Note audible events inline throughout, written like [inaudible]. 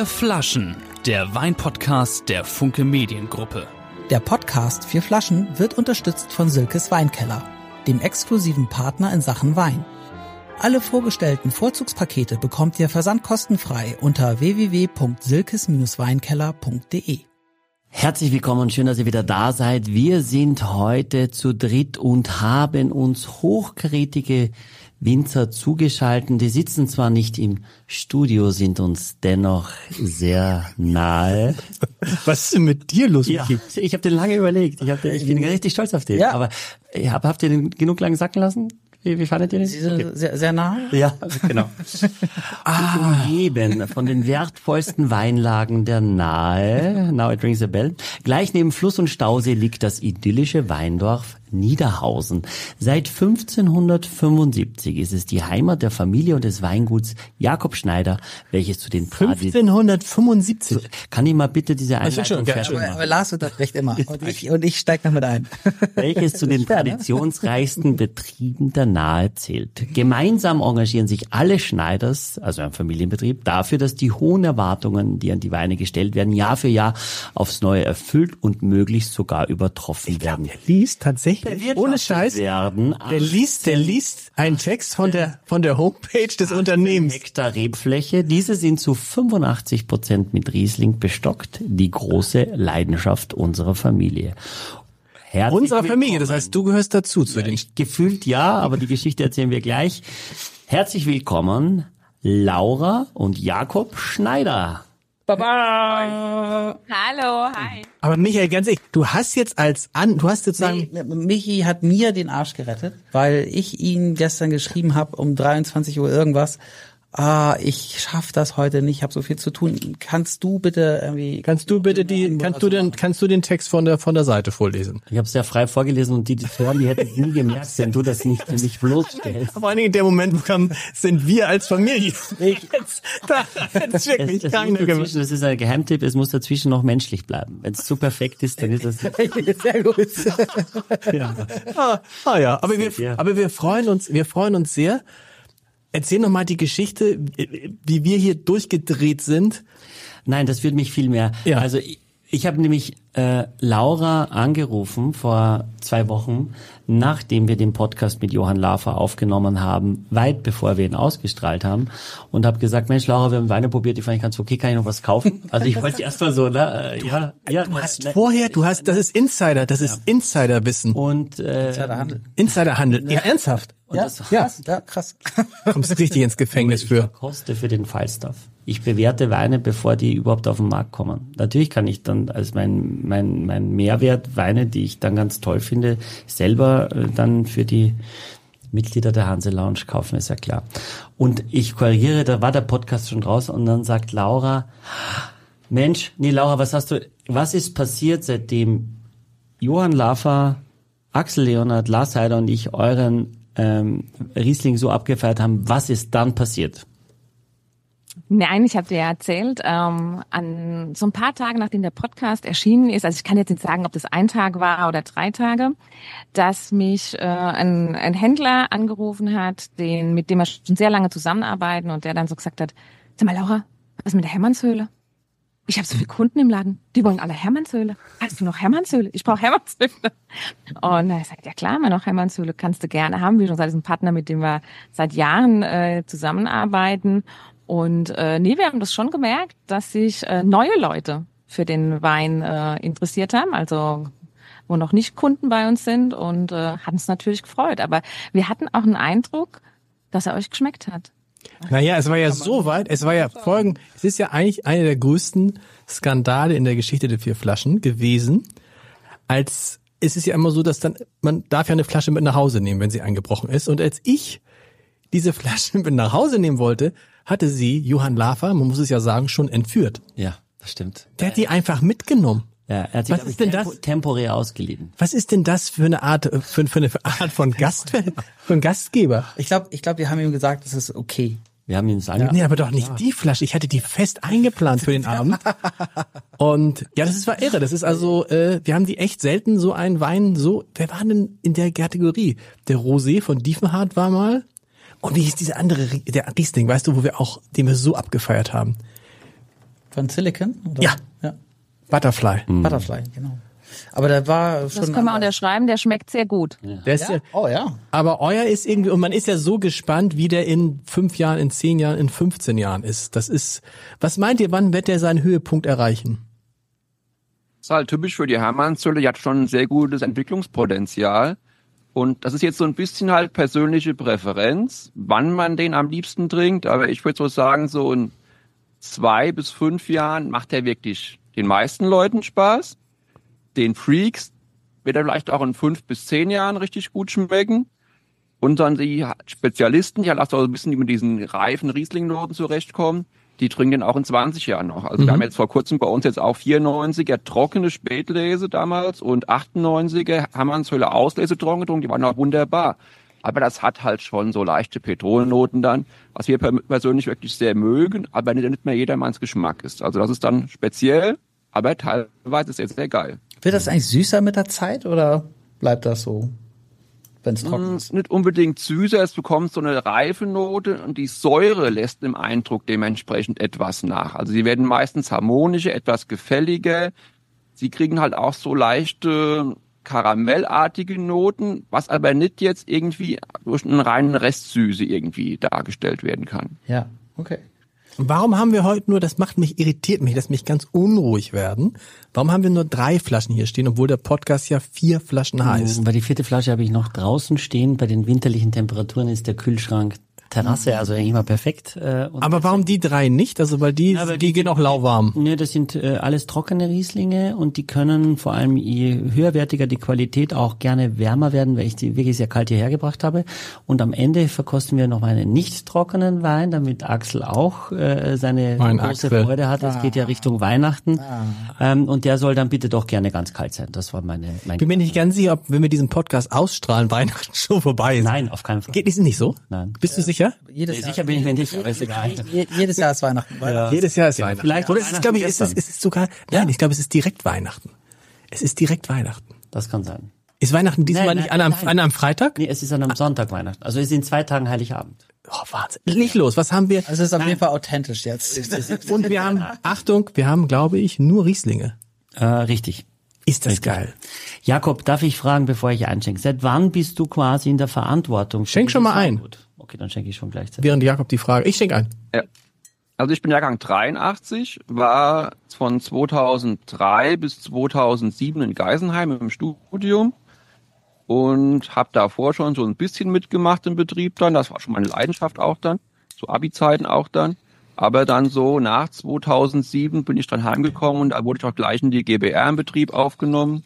Vier Flaschen, der Weinpodcast der Funke Mediengruppe. Der Podcast Vier Flaschen wird unterstützt von Silkes Weinkeller, dem exklusiven Partner in Sachen Wein. Alle vorgestellten Vorzugspakete bekommt ihr versandkostenfrei unter www.silkes-weinkeller.de. Herzlich willkommen und schön, dass ihr wieder da seid. Wir sind heute zu dritt und haben uns hochkarätige Winzer zugeschalten. Die sitzen zwar nicht im Studio, sind uns dennoch sehr nahe. [laughs] Was ist denn mit dir los, Ja, ich habe den lange überlegt. Ich, hab den, ich bin richtig stolz auf den. Ja. Aber hab, habt ihr den genug lang sacken lassen? Wie, wie fandet ihr den? Sie sind sehr, sehr nah. Ja, genau. ah. Umgeben von den wertvollsten Weinlagen der Nahe, now it rings a bell. Gleich neben Fluss und Stausee liegt das idyllische Weindorf Niederhausen. Seit 1575 ist es die Heimat der Familie und des Weinguts Jakob Schneider, welches zu den Tradi 1575. Kann ich mal bitte diese Einleitung schon, fertig schon. machen? Aber Lars unterbricht immer. Und ich, und ich steig noch mit ein. welches zu den ne? traditionsreichsten Betrieben der Nahe zählt. Gemeinsam engagieren sich alle Schneiders, also ein Familienbetrieb, dafür, dass die hohen Erwartungen, die an die Weine gestellt werden, Jahr für Jahr aufs Neue erfüllt und möglichst sogar übertroffen werden. Der liest tatsächlich, ohne Scheiß, Werden der liest, der liest einen Text von der, von der Homepage des Unternehmens. Hektar Rebfläche. Diese sind zu 85 Prozent mit Riesling bestockt. Die große Leidenschaft unserer Familie. Herzlich Unserer Familie, das heißt, du gehörst dazu, zu den Gefühlt ja, aber die Geschichte erzählen wir gleich. Herzlich willkommen, Laura und Jakob Schneider. Hallo, hi. Aber Michael, ganz ehrlich, du hast jetzt als an, du hast sozusagen, Nee, Michi hat mir den Arsch gerettet, weil ich ihn gestern geschrieben habe um 23 Uhr irgendwas. Ah, ich schaff das heute nicht, habe so viel zu tun. Kannst du bitte irgendwie kannst du bitte die, kannst du den, kannst du den Text von der, von der Seite vorlesen? Ich habe es sehr frei vorgelesen und die, die hören, die hätten es nie gemerkt, wenn du das nicht für mich bloßstellst. Vor allen Dingen in dem Moment, wo kam, sind wir als Familie. [laughs] Jetzt, da es wirklich Es, es, gemacht. dazwischen, das ist ein Geheimtipp, es muss dazwischen noch menschlich bleiben. Wenn es zu perfekt ist, dann ist das... [laughs] Sehr gut. Ah, ah ja, aber Ja. wir, aber wir freuen uns, wir freuen uns sehr. Erzähl noch mal die Geschichte, wie wir hier durchgedreht sind. Nein, das würde mich viel mehr. Ja. Also ich, ich habe nämlich äh, Laura angerufen vor zwei Wochen, nachdem wir den Podcast mit Johann Lafer aufgenommen haben, weit bevor wir ihn ausgestrahlt haben, und habe gesagt, Mensch, Laura, wir haben Weine probiert, die fand ich ganz okay, kann ich noch was kaufen? Also ich wollte erst mal so, ne, äh, ja, ja, Du hast ne, vorher, du hast, das ist Insider, das ist Insiderwissen. und äh, Handel. Insiderhandel. Ja, ernsthaft. Ja, das- ja, ja, krass. [laughs] Kommst richtig ins Gefängnis für. koste für den Falstaff. Ich bewerte Weine, bevor die überhaupt auf den Markt kommen. Natürlich kann ich dann als mein, mein, mein Mehrwert Weine, die ich dann ganz toll finde, selber äh, dann für die Mitglieder der Hanse Lounge kaufen, ist ja klar. Und ich korrigiere, da war der Podcast schon raus und dann sagt Laura, Mensch, nee Laura, was hast du, was ist passiert, seitdem Johann Lafer, Axel Leonard, Lars Heider und ich euren ähm, Riesling so abgefeiert haben, was ist dann passiert? Nein, ich habe dir ja erzählt, ähm, an so ein paar Tage nachdem der Podcast erschienen ist, also ich kann jetzt nicht sagen, ob das ein Tag war oder drei Tage, dass mich äh, ein, ein Händler angerufen hat, den mit dem wir schon sehr lange zusammenarbeiten und der dann so gesagt hat, sag mal Laura, was mit der Hermannshöhle? Ich habe so viele Kunden im Laden, die wollen alle Hermannshöhle. Hast du noch Hermannshöhle? Ich brauche Hermannshöhle. Und er sagt, ja klar, mal noch Hermannshöhle kannst du gerne haben. Wir schon seit diesem Partner, mit dem wir seit Jahren äh, zusammenarbeiten. Und äh, nee, wir haben das schon gemerkt, dass sich äh, neue Leute für den Wein äh, interessiert haben. Also wo noch nicht Kunden bei uns sind und äh, hat uns natürlich gefreut. Aber wir hatten auch einen Eindruck, dass er euch geschmeckt hat. Naja, es war ja so weit, es war ja folgend, es ist ja eigentlich einer der größten Skandale in der Geschichte der vier Flaschen gewesen, als es ist ja immer so, dass dann, man darf ja eine Flasche mit nach Hause nehmen, wenn sie eingebrochen ist. Und als ich diese [laughs] Flasche mit nach Hause nehmen wollte, hatte sie Johann Lafer, man muss es ja sagen, schon entführt. Ja, das stimmt. Der hat die einfach mitgenommen. Ja, er hat sich, Was glaub ich, ist denn tempo, das? temporär ausgeliehen. Was ist denn das für eine Art, für, für eine Art von Gast, von Gastgeber? Ich glaube, ich glaub, wir haben ihm gesagt, das ist okay. Wir haben ihn es angeboten. Nee, aber doch nicht die Flasche. Ich hatte die fest eingeplant für den Abend. [laughs] Und ja, das ist war irre. Das ist also, äh, wir haben die echt selten so einen Wein so. Wer war denn in der Kategorie? Der Rosé von Diefenhardt war mal. Und wie hieß dieser andere, der Riesling, weißt du, wo wir auch, den wir so abgefeiert haben? Von Silicon? Oder? Ja. Ja. Butterfly. Butterfly, genau. Aber der war schon. Das können wir unterschreiben, der schmeckt sehr gut. Der ist ja. ja? Oh ja. Aber euer ist irgendwie, und man ist ja so gespannt, wie der in fünf Jahren, in zehn Jahren, in 15 Jahren ist. Das ist, was meint ihr, wann wird der seinen Höhepunkt erreichen? Das ist halt typisch für die Hermannshöhle. Die hat schon ein sehr gutes Entwicklungspotenzial. Und das ist jetzt so ein bisschen halt persönliche Präferenz, wann man den am liebsten trinkt. Aber ich würde so sagen, so in zwei bis fünf Jahren macht er wirklich den meisten Leuten Spaß. Den Freaks wird er vielleicht auch in fünf bis zehn Jahren richtig gut schmecken. Und dann die Spezialisten, die halt auch so ein bisschen mit diesen reifen Riesling-Noten zurechtkommen, die trinken den auch in 20 Jahren noch. Also wir haben jetzt vor kurzem bei uns jetzt auch 94er trockene Spätlese damals und 98er Hammershöhle Auslese trocken getrunken, die waren auch wunderbar. Aber das hat halt schon so leichte Petrolnoten dann, was wir persönlich wirklich sehr mögen, aber nicht mehr jedermanns Geschmack ist. Also das ist dann speziell, aber teilweise ist es sehr geil. Wird das eigentlich süßer mit der Zeit oder bleibt das so, wenn es trocken Mm, ist? Nicht unbedingt süßer, es bekommt so eine reife Note und die Säure lässt im Eindruck dementsprechend etwas nach. Also sie werden meistens harmonischer, etwas gefälliger. Sie kriegen halt auch so leichte karamellartige Noten, was aber nicht jetzt irgendwie durch einen reinen Restsüße irgendwie dargestellt werden kann. Ja, okay. Warum haben wir heute nur, das macht mich, irritiert mich, lässt mich ganz unruhig werden. Warum haben wir nur drei Flaschen hier stehen, obwohl der Podcast ja vier Flaschen heißt? Bei die vierte Flasche habe ich noch draußen stehen. Bei den winterlichen Temperaturen ist der Kühlschrank Terrasse, also eigentlich immer perfekt. Äh, und Aber warum die drei nicht? Also weil die, Ja, aber die, die- gehen auch lauwarm. Ne, das sind äh, alles trockene Rieslinge und die können vor allem je höherwertiger die Qualität auch gerne wärmer werden, weil ich die wirklich sehr kalt hierher gebracht habe. Und am Ende verkosten wir noch mal einen nicht trockenen Wein, damit Axel auch äh, seine Mein große Axel. Freude hat. Es geht ja Richtung Weihnachten. Ähm, und der soll dann bitte doch gerne ganz kalt sein. Das war meine mein Bin mir nicht ganz sicher, ob wenn wir diesen Podcast ausstrahlen, [laughs] Weihnachten schon vorbei ist. Nein, auf keinen Fall. Geht ist nicht so? Nein. Bist du sicher? Jedes Nee, Jahr, sicher bin ich mir nicht, aber ist egal. je, jedes Jahr ist Weihnachten. Weihnachten. Jedes Jahr ist Weihnachten. vielleicht Oder es ist, glaube ich, es ist, es ist sogar, nein, ich glaube, es ist direkt Weihnachten. Es ist direkt Weihnachten. Das kann sein. Ist Weihnachten diesmal Nein, nicht nein, an einem, nein. an einem Freitag? Nee, es ist an einem Sonntag Weihnachten. Also es ist in zwei Tagen Heiligabend. Oh, Wahnsinn. Nicht los. Was haben wir? Also es ist auf jeden Fall authentisch jetzt. Und wir haben, Achtung, wir haben, glaube ich, nur Rieslinge. Äh, richtig. Ist das geil. Jakob, darf ich fragen, bevor ich einschenke? Seit wann bist du quasi in der Verantwortung? für Schenk schon mal ein. Weingut? Okay, dann schenke ich schon gleichzeitig. Während Jakob die Frage, ich schenke ein. Ja. Also ich bin Jahrgang 83, war von 2003 bis 2007 in Geisenheim im Studium und habe davor schon so ein bisschen mitgemacht im Betrieb dann. Das war schon meine Leidenschaft auch dann, zu Abi-Zeiten auch dann. Aber dann so nach 2007 bin ich dann heimgekommen und da wurde ich auch gleich in die GBR im Betrieb aufgenommen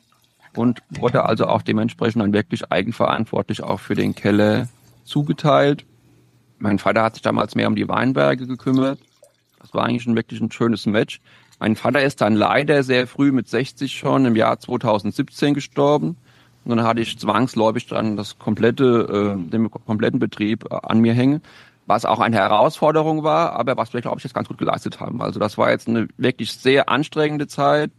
und wurde also auch dementsprechend dann wirklich eigenverantwortlich auch für den Keller zugeteilt. Mein Vater hat sich damals mehr um die Weinberge gekümmert. Das war eigentlich ein wirklich ein schönes Match. Mein Vater ist dann leider sehr früh mit 60 schon im Jahr 2017 gestorben. Und dann hatte ich zwangsläufig dann das komplette, äh, den kompletten Betrieb äh, an mir hängen, was auch eine Herausforderung war, aber was wir, glaube ich, jetzt ganz gut geleistet haben. Also das war jetzt eine wirklich sehr anstrengende Zeit,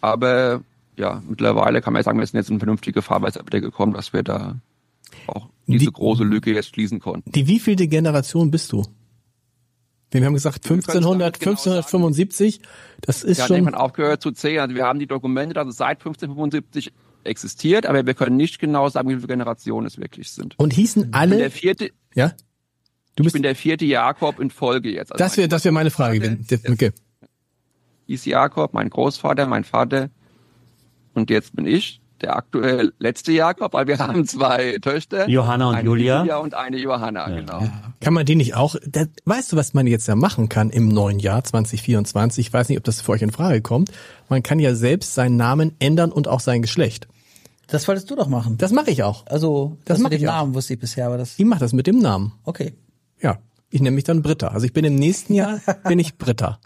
aber ja, mittlerweile kann man ja sagen, wir sind jetzt in vernünftige Fahrweise gekommen, dass wir da auch diese Die- große Lücke jetzt schließen konnten. Die wievielte Generation bist du? Wir haben gesagt können es 1500, damit genau 1575. Das ist Ja, schon. irgendwann aufgehört zu zählen. Also wir haben die Dokumente, dass es seit 1575 existiert, aber wir können nicht genau sagen, wie viele Generationen es wirklich sind. Und hießen Ich bin der alle, vierte, ja? Du ich bist, bin der vierte Jakob in Folge jetzt. Also das wäre, das wäre meine Frage. gewesen. Okay. hieß Jakob, mein Großvater, mein Vater und jetzt bin ich der aktuell letzte Jakob, weil wir [laughs] haben zwei Töchter. Johanna und eine Julia. Julia und eine Johanna, genau. Kann man die nicht auch, da, weißt du, was man jetzt ja machen kann im neuen Jahr 2024? Ich weiß nicht, ob das für euch in Frage kommt. Man kann ja selbst seinen Namen ändern und auch sein Geschlecht. Das wolltest du doch machen. Das mache ich auch. Also, Das das mach mit dem. Namen wusste ich bisher, aber das, Ich mache das mit dem Namen. okay. Ja. Ich nenne mich dann Britta. Also ich bin im nächsten Jahr, [laughs] bin ich Britta.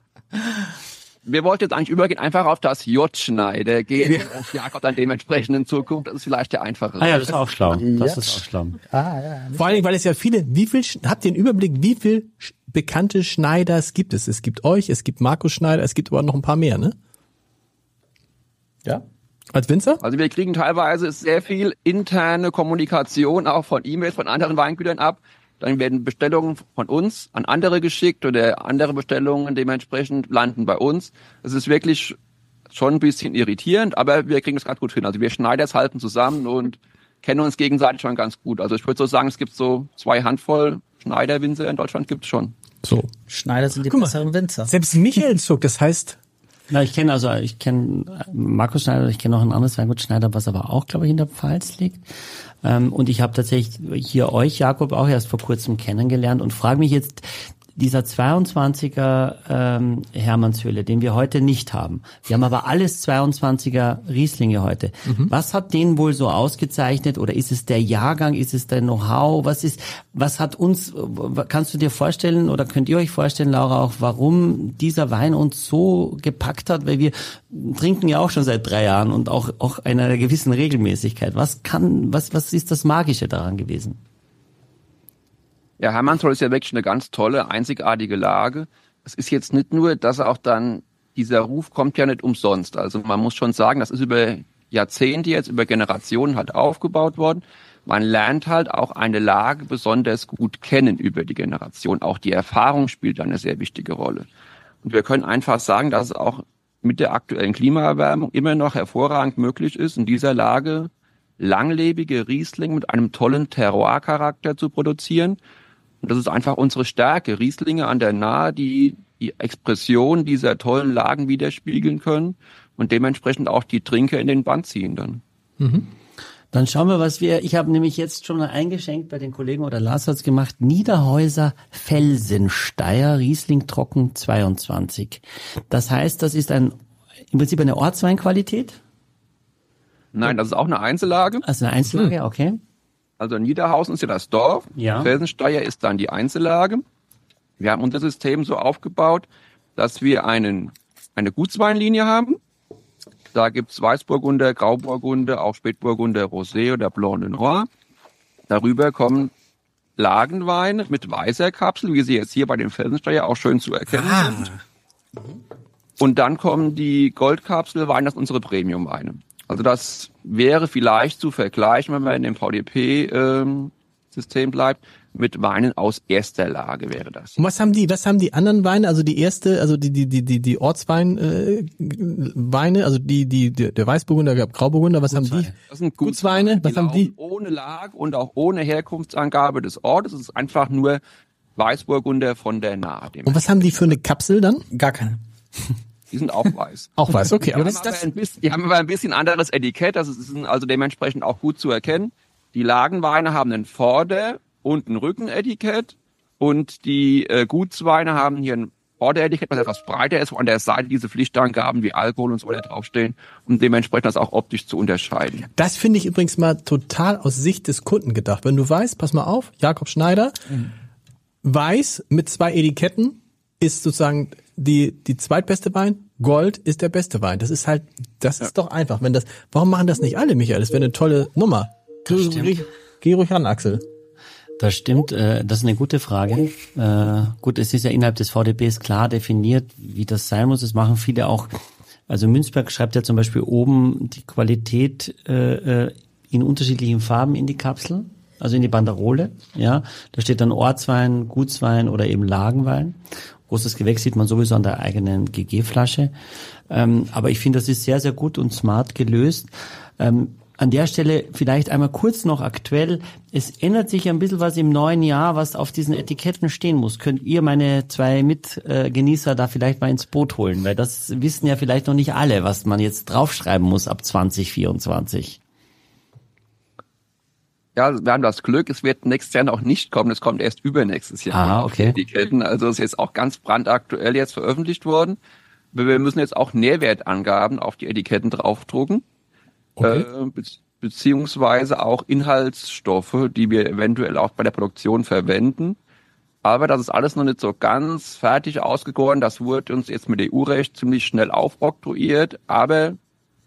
Wir wollten jetzt eigentlich übergehen, einfach auf das J-Schneider gehen. und Jakob dann dementsprechend in Zukunft. Das ist vielleicht der einfachere. Ah ja, das ist auch schlau. Das Ja. ist auch schlau. Ah, ja. Vor allen Dingen, weil es ja viele, wie viel, habt ihr einen Überblick, wie viel bekannte Schneiders gibt es? Es gibt euch, es gibt Markus Schneider, es gibt aber noch ein paar mehr, ne? Ja. Als Winzer? Also wir kriegen teilweise sehr viel interne Kommunikation auch von E-Mails von anderen Weingütern ab. Dann werden Bestellungen von uns an andere geschickt oder andere Bestellungen dementsprechend landen bei uns. Es ist wirklich schon ein bisschen irritierend, aber wir kriegen das ganz gut hin. Also wir Schneiders halten zusammen und kennen uns gegenseitig schon ganz gut. Also ich würde so sagen, es gibt so zwei Handvoll Schneiderwinzer in Deutschland gibt es schon. So. Schneider sind die Guck mal, besseren Winzer. Selbst Michael zuckt, das heißt, Na, ich kenne also, ich kenne Markus Schneider, ich kenne noch ein anderes Weingut Schneider, was aber auch, glaube ich, in der Pfalz liegt. Ähm, und ich habe tatsächlich hier euch, Jakob, auch erst vor kurzem kennengelernt und frage mich jetzt, dieser 22er ähm, Hermannshöhle, den wir heute nicht haben. Wir haben aber alles 22er Rieslinge heute. Was hat den wohl so ausgezeichnet oder ist es der Jahrgang, ist es der Know-how? Was ist, was hat uns, kannst du dir vorstellen oder könnt ihr euch vorstellen, Laura, auch warum dieser Wein uns so gepackt hat? Weil wir trinken ja auch schon seit drei Jahren und auch, auch einer gewissen Regelmäßigkeit. Was kann, was, was ist das Magische daran gewesen? Ja, Hermannsholt ist ja wirklich eine ganz tolle, einzigartige Lage. Es ist jetzt nicht nur, dass auch dann, dieser Ruf kommt ja nicht umsonst. Also man muss schon sagen, das ist über Jahrzehnte jetzt, über Generationen halt aufgebaut worden. Man lernt halt auch eine Lage besonders gut kennen über die Generation. Auch die Erfahrung spielt eine sehr wichtige Rolle. Und wir können einfach sagen, dass es auch mit der aktuellen Klimaerwärmung immer noch hervorragend möglich ist, in dieser Lage langlebige Riesling mit einem tollen Terroir-Charakter zu produzieren. Und das ist einfach unsere Stärke. Rieslinge an der Nahe, die die Expression dieser tollen Lagen widerspiegeln können und dementsprechend auch die Trinker in den Band ziehen dann. Dann schauen wir, was wir, ich habe nämlich jetzt schon mal eingeschenkt bei den Kollegen oder Lars hat's gemacht, Niederhäuser Felsensteier Riesling Trocken 22. Das heißt, das ist ein, im Prinzip eine Ortsweinqualität, Nein, das ist auch eine Einzellage. also eine Einzellage, okay. Also Niederhausen ist ja das Dorf. Ja. Felsensteier ist dann die Einzellage. Wir haben unser System so aufgebaut, dass wir einen, eine Gutsweinlinie haben. Da gibt's Weißburgunder, Grauburgunder, auch Spätburgunder, Rosé oder Blanc de Noir. Darüber kommen Lagenweine mit weißer Kapsel, wie sie jetzt hier bei dem Felsensteier auch schön zu erkennen sind. Und dann kommen die Goldkapselweine, das sind unsere Premiumweine. Also das wäre vielleicht zu vergleichen, wenn man in dem VDP-System bleibt, mit Weinen aus erster Lage wäre das. und was haben die, was haben die anderen Weine, also die erste, also die, die, die, die, die Ortswein, äh, Weine, also die, die, der der Weißburgunder, der Grauburgunder, was haben die? Das sind Gutsweine, was haben die? Ohne Lage und auch ohne Herkunftsangabe des Ortes. Es ist einfach nur Weißburgunder von der Nahe. Und was haben die für eine Kapsel dann? Gar keine. Die sind auch weiß. [laughs] Auch weiß, okay, aber Die haben, aber das. ein bisschen, die haben aber ein bisschen anderes Etikett, das ist also dementsprechend auch gut zu erkennen. Die Lagenweine haben ein Vorder- und ein Rückenetikett und die äh, Gutsweine haben hier ein Vorderetikett, was etwas breiter ist, wo an der Seite diese Pflichtangaben wie Alkohol und so weiter draufstehen, um dementsprechend das auch optisch zu unterscheiden. Das finde ich übrigens mal total aus Sicht des Kunden gedacht. Wenn du weißt, pass mal auf, Jakob Schneider, weiß mit zwei Etiketten ist sozusagen die, die zweitbeste Wein, Gold ist der beste Wein. Das ist halt, das ist doch einfach. Wenn das, warum machen das nicht alle, Michael? Das wäre eine tolle Nummer. Geh, geh, geh ruhig ran, Axel. Das stimmt, äh, das ist eine gute Frage. Äh, gut, es ist ja innerhalb des VDBs klar definiert, wie das sein muss. Das machen viele auch. Also Münzberg schreibt ja zum Beispiel oben die Qualität äh, äh, in unterschiedlichen Farben in die Kapsel, also in die Banderole. Ja, da steht dann Ortswein, Gutswein oder eben Lagenwein. Großes Gewächs sieht man sowieso an der eigenen GG-Flasche. Ähm, aber ich finde, das ist sehr, sehr gut und smart gelöst. Ähm, an der Stelle vielleicht einmal kurz noch aktuell. Es ändert sich ein bisschen was im neuen Jahr, was auf diesen Etiketten stehen muss. Könnt ihr meine zwei Mitgenießer da vielleicht mal ins Boot holen? Weil das wissen ja vielleicht noch nicht alle, was man jetzt draufschreiben muss ab 2024. Ja, wir haben das Glück, es wird nächstes Jahr noch nicht kommen, es kommt erst übernächstes Jahr Ah, okay. die Etiketten. Also es ist jetzt auch ganz brandaktuell jetzt veröffentlicht worden. Wir müssen jetzt auch Nährwertangaben auf die Etiketten draufdrucken. Okay. Äh, be beziehungsweise auch Inhaltsstoffe, die wir eventuell auch bei der Produktion verwenden. Aber das ist alles noch nicht so ganz fertig ausgegoren. Das wurde uns jetzt mit EU-Recht ziemlich schnell aufoktroyiert, aber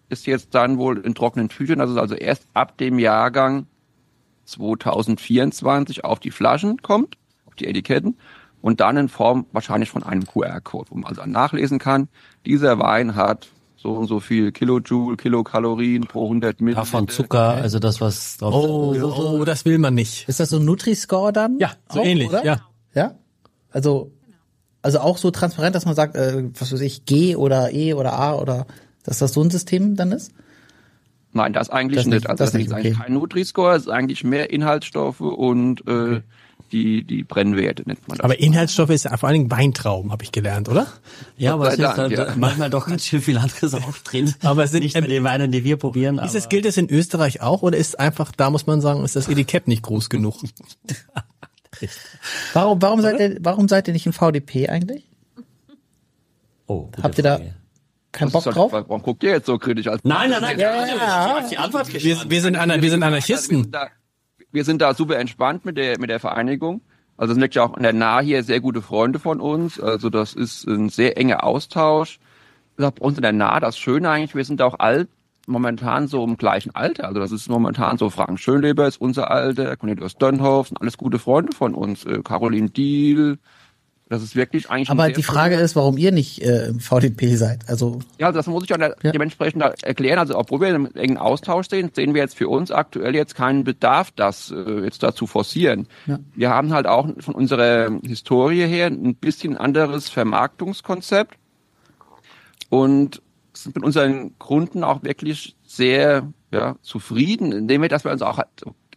ist jetzt dann wohl in trockenen Tüchern, dass es also erst ab dem Jahrgang 2024 auf die Flaschen kommt, auf die Etiketten und dann in Form wahrscheinlich von einem QR-Code, wo man also nachlesen kann, dieser Wein hat so und so viel Kilojoule, Kilokalorien pro 100 Milliliter. Davon Zucker, also das, was drauf Oh, oh, das will man nicht. Ist das so ein Nutri-Score dann? Ja, so Auch, ähnlich, oder? ja. Ja? Also, also auch so transparent, dass man sagt, äh, was weiß ich, G oder E oder A oder, dass das so ein System dann ist? Nein, das eigentlich Das nicht. nicht, Also das das, nicht, ist eigentlich okay. kein Nutri-Score, es ist eigentlich mehr Inhaltsstoffe und äh, die, die Brennwerte nennt man das. Aber Inhaltsstoffe ist ja vor allen Dingen Weintrauben, habe ich gelernt, oder? Ja, aber es ist Dank, halt ja. manchmal doch ganz schön viel anderes auch drin. [laughs] Aber es sind- nicht bei den Weinen, die wir probieren. Ist aber das, gilt das in Österreich auch oder ist einfach, da muss man sagen, ist das Etikett nicht groß genug? [laughs] Warum, warum seid ihr, warum seid ihr nicht im VDP eigentlich? oh, gute Habt ihr da Frage. Das Bock ist halt- drauf? Warum guckt ihr jetzt so kritisch? Als Nein, nein, nein, Ja, ja, ja. ja. die Antwort Wir, wir, sind, Ana- wir sind Also wir, Anarchisten. sind da, wir sind da super entspannt mit der, mit der Vereinigung. Also sind wirklich auch in der Nahe hier sehr gute Freunde von uns. Also das ist ein sehr enger Austausch. Das ist auch bei uns in der Nahe das Schöne eigentlich. Wir sind auch alt, momentan so im gleichen Alter. Also das ist momentan so Frank Schönleber ist unser Alter, Cornelius Dönhoff, sind alles gute Freunde von uns. Äh, Caroline Diel. Das ist wirklich eigentlich Aber die Frage ist, warum ihr nicht äh, im VDP seid. Also, Ja, das muss ich Ja. dementsprechend erklären. Also obwohl wir im engen Austausch stehen, sehen wir jetzt für uns aktuell jetzt keinen Bedarf, das äh, jetzt da zu forcieren. Ja. Wir haben halt auch von unserer Historie her ein bisschen anderes Vermarktungskonzept und sind mit unseren Kunden auch wirklich sehr ja, zufrieden, indem wir, dass wir uns auch halt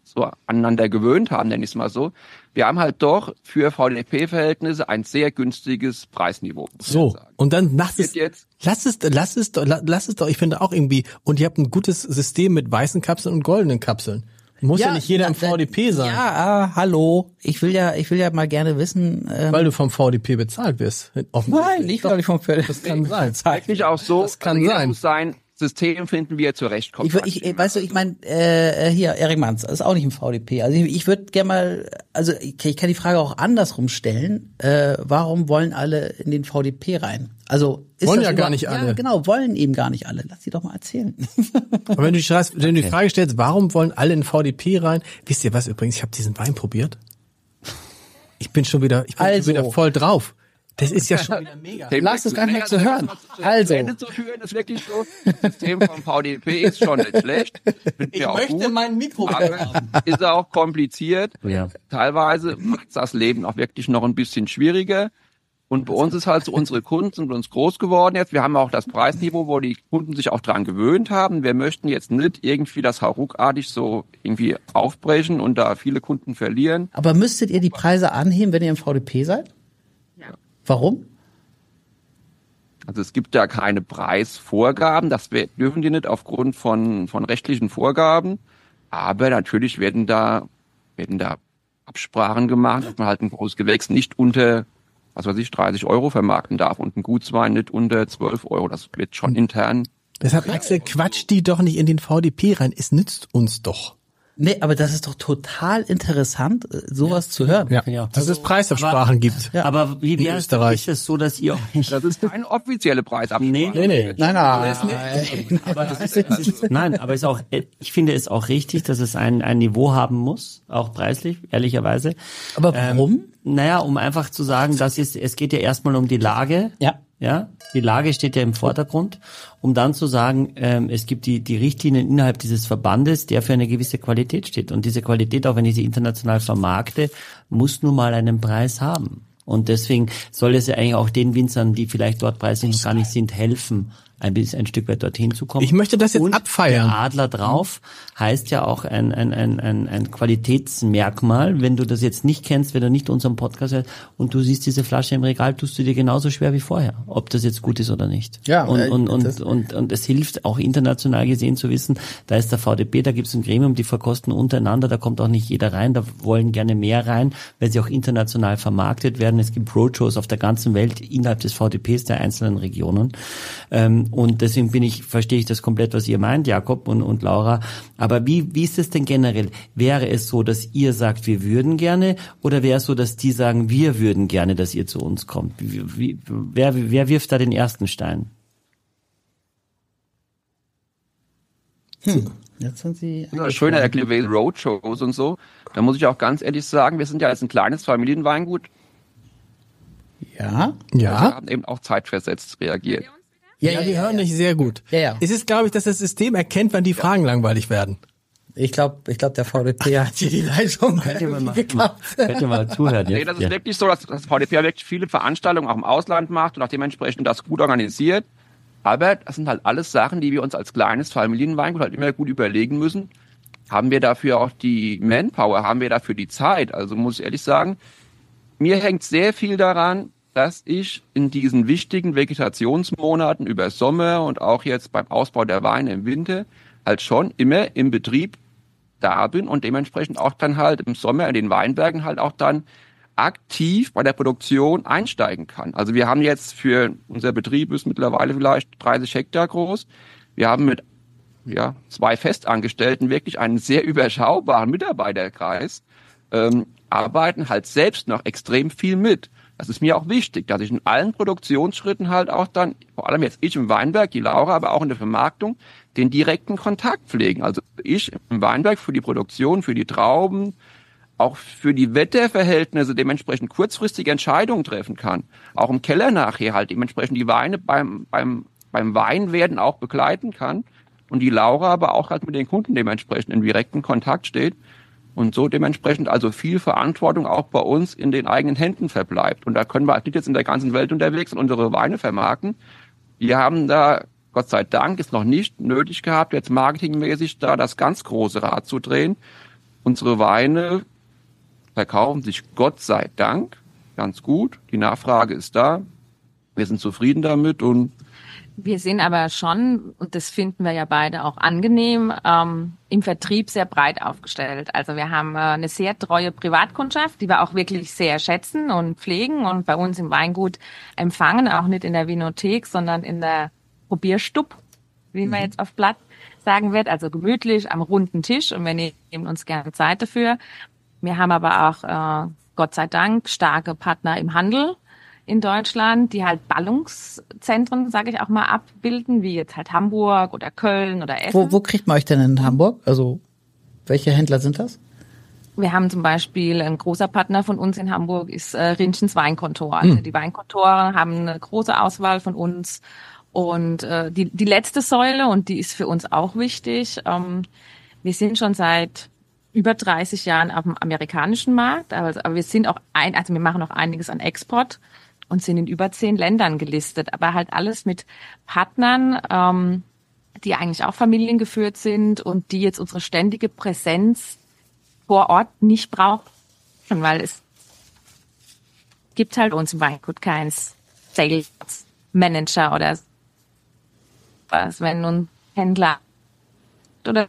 so aneinander gewöhnt haben, nenne ich es mal so. Wir haben halt doch für VDP-Verhältnisse ein sehr günstiges Preisniveau. So, sagen. und dann lass es, jetzt lass es, lass es lass es doch, ich finde auch irgendwie, und ihr habt ein gutes System mit weißen Kapseln und goldenen Kapseln. Muss ja, nicht jeder im VDP sein, Ja, ah, hallo. Ich will ja, ich will ja mal gerne wissen. Ähm, weil du vom VDP bezahlt wirst. Nein, nicht weil ich vom VDP. Das kann sein. eigentlich auch so. Das kann also sein. Muss sein System finden, wie er zurechtkommt. Ich, ich, weißt du, ich meine, äh, äh, hier, Erik Manns, ist auch nicht im VDP. Also ich, ich würde gerne mal, also ich, ich kann die Frage auch andersrum stellen. Äh, warum wollen alle in den VDP rein? Also ist Wollen das ja gar nicht alle. Ja, genau, wollen eben gar nicht alle. Lass sie doch mal erzählen. [laughs] Aber wenn du, die, schreibst- wenn du die Frage stellst, warum wollen alle in VDP rein? Wisst ihr was übrigens? Ich habe diesen Wein probiert. Ich bin schon wieder, ich bin Also. schon wieder voll drauf. Das ist ja schon wieder [laughs] mega. Dem- Lass es gar nicht mehr zu hören. Also. Ende zu führen ist wirklich so. Das System vom VDP ist schon nicht schlecht. Finden wir auch gut, mein Mikro aber ist auch kompliziert. Ja. Teilweise macht das Leben auch wirklich noch ein bisschen schwieriger. Und bei uns ist halt so, unsere Kunden sind bei uns groß geworden jetzt. Wir haben auch das Preisniveau, wo die Kunden sich auch dran gewöhnt haben. Wir möchten jetzt nicht irgendwie das hauruckartig so irgendwie aufbrechen und da viele Kunden verlieren. Aber müsstet ihr die Preise anheben, wenn ihr im VDP seid? Ja. Warum? Also es gibt da keine Preisvorgaben, das dürfen die nicht aufgrund von, von rechtlichen Vorgaben. Aber natürlich werden da, werden da Absprachen gemacht, dass man halt ein großes Gewächs nicht unter, was weiß ich, 30 Euro vermarkten darf und ein Gutswein nicht unter 12 Euro. Das wird schon intern. Deshalb, Axel, quatsch die doch nicht in den VDP rein. Es nützt uns doch. Nee, aber das ist doch total interessant, äh, sowas zu hören. Ja. Dass es Preisabsprachen gibt. Aber wie In wäre Österreich. ist es so, dass ihr euch Das ist keine offizielle Preisabsprache. Nee, Nee, nee. Nein, nein. aber das ist, nein, aber ist auch, ich finde es auch richtig, dass es ein, ein Niveau haben muss, auch preislich, ehrlicherweise. Aber warum? Naja, um einfach zu sagen, das ist, es geht ja erstmal um die Lage. Ja. Ja, die Lage steht ja im Vordergrund, um dann zu sagen, ähm, es gibt die, die Richtlinien innerhalb dieses Verbandes, der für eine gewisse Qualität steht. Und diese Qualität, auch wenn ich sie international vermarkte, muss nun mal einen Preis haben. Und deswegen soll es ja eigentlich auch den Winzern, die vielleicht dort preislich noch gar nicht sind, helfen, ein bisschen ein Stück weit dorthin zu kommen. Ich möchte das jetzt Und abfeiern. Der Adler drauf heißt ja auch ein, ein, ein, ein, ein Qualitätsmerkmal. Wenn du das jetzt nicht kennst, wenn du nicht unseren Podcast hörst und du siehst diese Flasche im Regal, tust du dir genauso schwer wie vorher, ob das jetzt gut ist oder nicht. Ja, und, äh, und, und, und, und es hilft auch international gesehen zu wissen, da ist der VDP, da gibt es ein Gremium, die verkosten untereinander, da kommt auch nicht jeder rein, da wollen gerne mehr rein, weil sie auch international vermarktet werden. Es gibt Roadshows auf der ganzen Welt innerhalb des VDPs der einzelnen Regionen. Ähm, und deswegen bin ich, verstehe ich das komplett, was ihr meint, Jakob und, und Laura. Aber wie, wie ist es denn generell? Wäre es so, dass ihr sagt, wir würden gerne, oder wäre es so, dass die sagen, wir würden gerne, dass ihr zu uns kommt? Wie, wie, wer, wer wirft da den ersten Stein? Jetzt sind sie. Ja, schöner erklärt Roadshows und so. Da muss ich auch ganz ehrlich sagen, wir sind ja jetzt ein kleines Familienweingut. Ja. Wir Ja. haben eben auch zeitversetzt reagiert. Ja, ja, wir hören dich sehr gut. Ja, ja. Es ist, glaube ich, dass das System erkennt, wann die Fragen langweilig werden. Ich glaube, ich glaube, der VDP [laughs] hat hier die Leitung Könnt ihr mal, geklappt. könnt ihr mal zuhören Nee, jetzt? das ist Ja. wirklich so, dass das VDP ja wirklich viele Veranstaltungen auch im Ausland macht und auch dementsprechend das gut organisiert. Aber das sind halt alles Sachen, die wir uns als kleines Familienweingut halt immer gut überlegen müssen. Haben wir dafür auch die Manpower? Haben wir dafür die Zeit? Also muss ich ehrlich sagen, mir hängt sehr viel daran, dass ich in diesen wichtigen Vegetationsmonaten über Sommer und auch jetzt beim Ausbau der Weine im Winter halt schon immer im Betrieb da bin und dementsprechend auch dann halt im Sommer in den Weinbergen halt auch dann aktiv bei der Produktion einsteigen kann. Also wir haben jetzt für unser Betrieb ist mittlerweile vielleicht 30 Hektar groß. Wir haben mit ja, zwei Festangestellten wirklich einen sehr überschaubaren Mitarbeiterkreis, ähm, arbeiten halt selbst noch extrem viel mit. Das ist mir auch wichtig, dass ich in allen Produktionsschritten halt auch dann, vor allem jetzt ich im Weinberg, die Laura, aber auch in der Vermarktung, den direkten Kontakt pflegen. Also ich im Weinberg für die Produktion, für die Trauben, auch für die Wetterverhältnisse dementsprechend kurzfristige Entscheidungen treffen kann. Auch im Keller nachher halt dementsprechend die Weine beim, beim, beim Weinwerden auch begleiten kann. Und die Laura aber auch halt mit den Kunden dementsprechend in direkten Kontakt steht. Und so dementsprechend also viel Verantwortung auch bei uns in den eigenen Händen verbleibt. Und da können wir nicht jetzt in der ganzen Welt unterwegs und unsere Weine vermarkten. Wir haben da, Gott sei Dank, ist noch nicht nötig gehabt, jetzt marketingmäßig da das ganz große Rad zu drehen. Unsere Weine verkaufen sich Gott sei Dank ganz gut. Die Nachfrage ist da. Wir sind zufrieden damit und Wir sind aber schon, und das finden wir ja beide auch angenehm, ähm, im Vertrieb sehr breit aufgestellt. Also wir haben äh, eine sehr treue Privatkundschaft, die wir auch wirklich sehr schätzen und pflegen und bei uns im Weingut empfangen, auch nicht in der Vinothek, sondern in der Probierstub, wie man jetzt auf Blatt sagen wird, also gemütlich am runden Tisch und wir nehmen uns gerne Zeit dafür. Wir haben aber auch, äh, Gott sei Dank, starke Partner im Handel in Deutschland, die halt Ballungszentren, sage ich auch mal, abbilden, wie jetzt halt Hamburg oder Köln oder Essen. Wo, wo kriegt man euch denn in Hamburg? Also, welche Händler sind das? Wir haben zum Beispiel ein großer Partner von uns in Hamburg ist äh, Rinchens Weinkontor. Also die Weinkontoren haben eine große Auswahl von uns. Und äh, die, die letzte Säule, und die ist für uns auch wichtig, ähm, wir sind schon seit über 30 Jahren auf dem amerikanischen Markt, aber, aber wir sind auch ein, also wir machen auch einiges an Export und sind in über zehn Ländern gelistet, aber halt alles mit Partnern, ähm, die eigentlich auch familiengeführt sind und die jetzt unsere ständige Präsenz vor Ort nicht brauchen, weil es gibt halt uns im Weingut keinen Sales Manager oder was, wenn nun Händler oder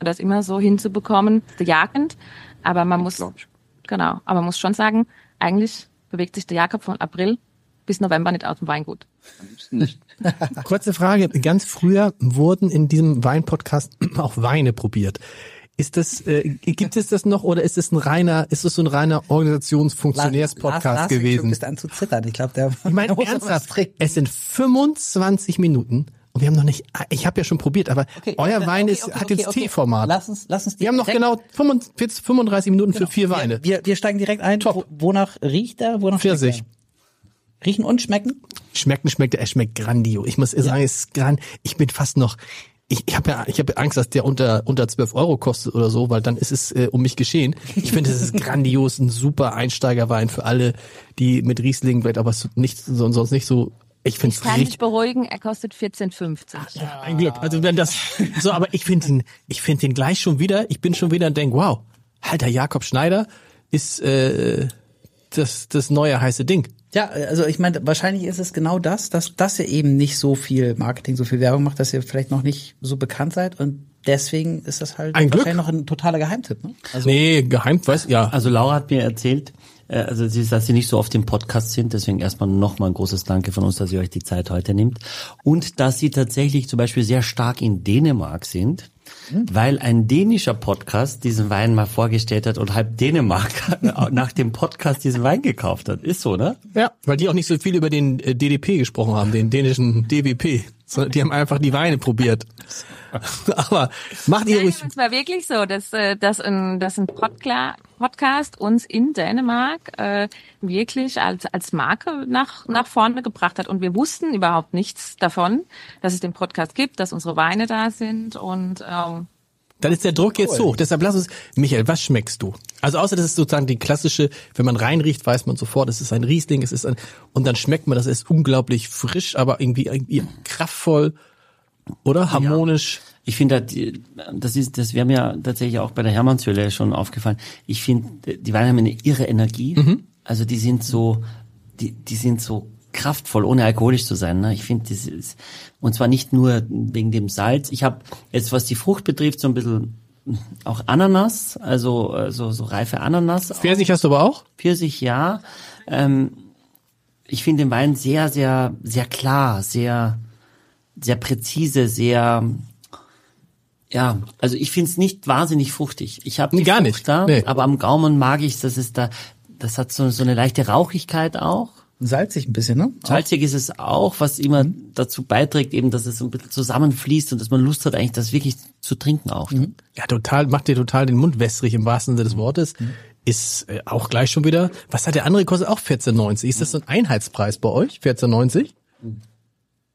das immer so hinzubekommen, jagend, aber man muss, genau, aber man muss schon sagen, eigentlich bewegt sich der Jakob von April bis November nicht aus dem Weingut. Kurze Frage. Ganz früher wurden in diesem Weinpodcast auch Weine probiert. Ist das, äh, gibt es das noch oder ist es ein reiner, ist es so ein reiner Organisationsfunktionärspodcast gewesen? ist an zu zittern. Ich glaube, der Ich meine, ernsthaft, es sind 25 Minuten und wir haben noch nicht, ich habe ja schon probiert, aber Okay, euer okay, Wein okay, ist, hat jetzt. T-Format. Lass uns, lass uns Wir haben noch genau 45, 35 Minuten für vier Weine. Wir, wir steigen direkt ein. Top. Wo, wonach riecht er? Wonach schmeckt Pfirsich. Riechen und schmecken? Schmecken schmeckt er, er schmeckt grandio. Ich muss sagen, es ist gran, ich bin fast noch, ich, ich habe ja, ich habe Angst, dass der unter unter 12 Euro kostet oder so, weil dann ist es äh, um mich geschehen. Ich finde, es ist [laughs] grandios, ein super Einsteigerwein für alle, die mit Riesling vielleicht aber nicht so, sonst nicht so. Ich finde Ich es kann dich beruhigen, er kostet 14,50. Ein Glück. Also wenn das [laughs] so, aber ich finde ihn, ich finde ihn gleich schon wieder. Ich bin schon wieder und denk, wow, alter Jakob Schneider ist äh, das das neue heiße Ding. Ja, also ich meine, wahrscheinlich ist es genau das, dass, dass ihr eben nicht so viel Marketing, so viel Werbung macht, dass ihr vielleicht noch nicht so bekannt seid und deswegen ist das halt Ein Glück. wahrscheinlich noch ein totaler Geheimtipp. Ne? Also Nee, geheimt, weiß ja. Also Laura hat mir erzählt, äh, also sie, dass sie nicht so oft im Podcast sind, deswegen erstmal nochmal ein großes Danke von uns, dass ihr euch die Zeit heute nimmt. Und dass sie tatsächlich zum Beispiel sehr stark in Dänemark sind, weil ein dänischer Podcast diesen Wein mal vorgestellt hat und halb Dänemark [laughs] nach dem Podcast diesen Wein gekauft hat. Ist so, ne? Ja, weil die auch nicht so viel über den äh, DDP gesprochen haben, den dänischen DWP. Sondern die haben einfach die Weine probiert. [laughs] Aber macht ihr Nein, ruhig. es war wirklich so, dass, äh, dass, ein, dass ein Podcast uns in Dänemark äh, wirklich als, als Marke nach, nach vorne gebracht hat. Und wir wussten überhaupt nichts davon, dass es den Podcast gibt, dass unsere Weine da sind. Und ähm, Dann ist der Druck jetzt hoch. Deshalb lass uns, Michael, was schmeckst du? Also außer das ist sozusagen die klassische, wenn man reinriecht, weiß man sofort, es ist ein Riesling, es ist ein, und dann schmeckt man, das ist unglaublich frisch, aber irgendwie, irgendwie kraftvoll, oder? Harmonisch. Ich finde, das ist, das wäre mir tatsächlich auch bei der Hermannshöhle schon aufgefallen. Ich finde, die Weine haben eine irre Energie. Also die sind so, die, die sind so kraftvoll, ohne alkoholisch zu sein. Ne? Ich finde, das ist, und zwar nicht nur wegen dem Salz. Ich habe jetzt, was die Frucht betrifft, so ein bisschen auch Ananas, also äh, so, so reife Ananas. Pfirsich hast du aber auch? Pfirsich, ja. Ähm, ich finde den Wein sehr, sehr, sehr klar, sehr, sehr präzise, sehr, ja, also ich finde es nicht wahnsinnig fruchtig. Ich habe Gar Frucht nicht, da, nee. aber am Gaumen mag ich dass es da, das hat so, so eine leichte Rauchigkeit auch. Salzig ein bisschen, ne? Salzig ist es auch, was immer dazu beiträgt, eben, dass es so ein bisschen zusammenfließt und dass man Lust hat, eigentlich das wirklich zu trinken auch. Ja, total, macht dir total den Mund wässrig im wahrsten Sinne des Wortes. Ist äh, auch gleich schon wieder, was hat der andere kostet auch 14,90. Ist das so ein Einheitspreis bei euch? 14,90?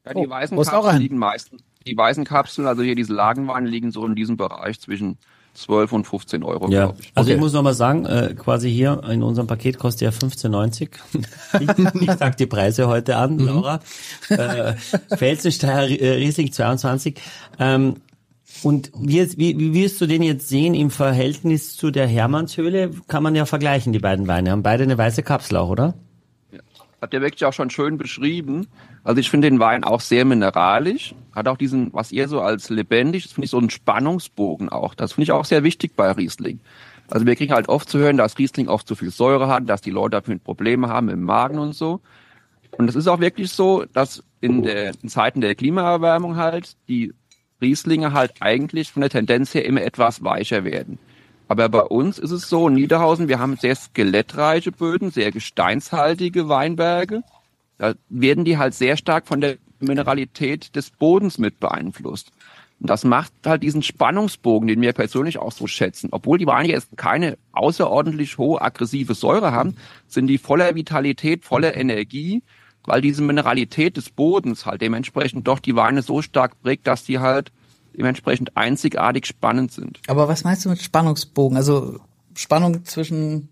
Ja, die Oh, weißen Kapseln liegen meistens, die weißen Kapseln, also hier diese Lagenweine liegen so in diesem Bereich zwischen 12 und 15 Euro, Ja, glaube ich. also Okay. ich muss noch mal sagen, äh, quasi hier in unserem Paket kostet ja 15,90. ich, [laughs] ich sag die Preise heute an, Laura. Äh, Felsensteier äh, Riesling 22. Ähm, und wie, wie, wie wirst du den jetzt sehen im Verhältnis zu der Hermannshöhle? Kann man ja vergleichen, die beiden Weine. Haben beide eine weiße Kapsel auch, oder? Hat der wirklich auch schon schön beschrieben. Also ich finde den Wein auch sehr mineralisch. Hat auch diesen, was ihr so als lebendig, das finde ich so einen Spannungsbogen auch. Das finde ich auch sehr wichtig bei Riesling. Also wir kriegen halt oft zu hören, dass Riesling oft zu viel Säure hat, dass die Leute dafür Probleme haben im Magen und so. Und es ist auch wirklich so, dass in, der, in Zeiten der Klimaerwärmung halt die Rieslinge halt eigentlich von der Tendenz her immer etwas weicher werden. Aber bei uns ist es so, in Niederhausen, wir haben sehr skelettreiche Böden, sehr gesteinshaltige Weinberge. Da werden die halt sehr stark von der Mineralität des Bodens mit beeinflusst. Und das macht halt diesen Spannungsbogen, den wir persönlich auch so schätzen. Obwohl die Weine jetzt keine außerordentlich hohe aggressive Säure haben, sind die voller Vitalität, voller Energie, weil diese Mineralität des Bodens halt dementsprechend doch die Weine so stark prägt, dass die halt dementsprechend einzigartig spannend sind. Aber was meinst du mit Spannungsbogen? Also Spannung zwischen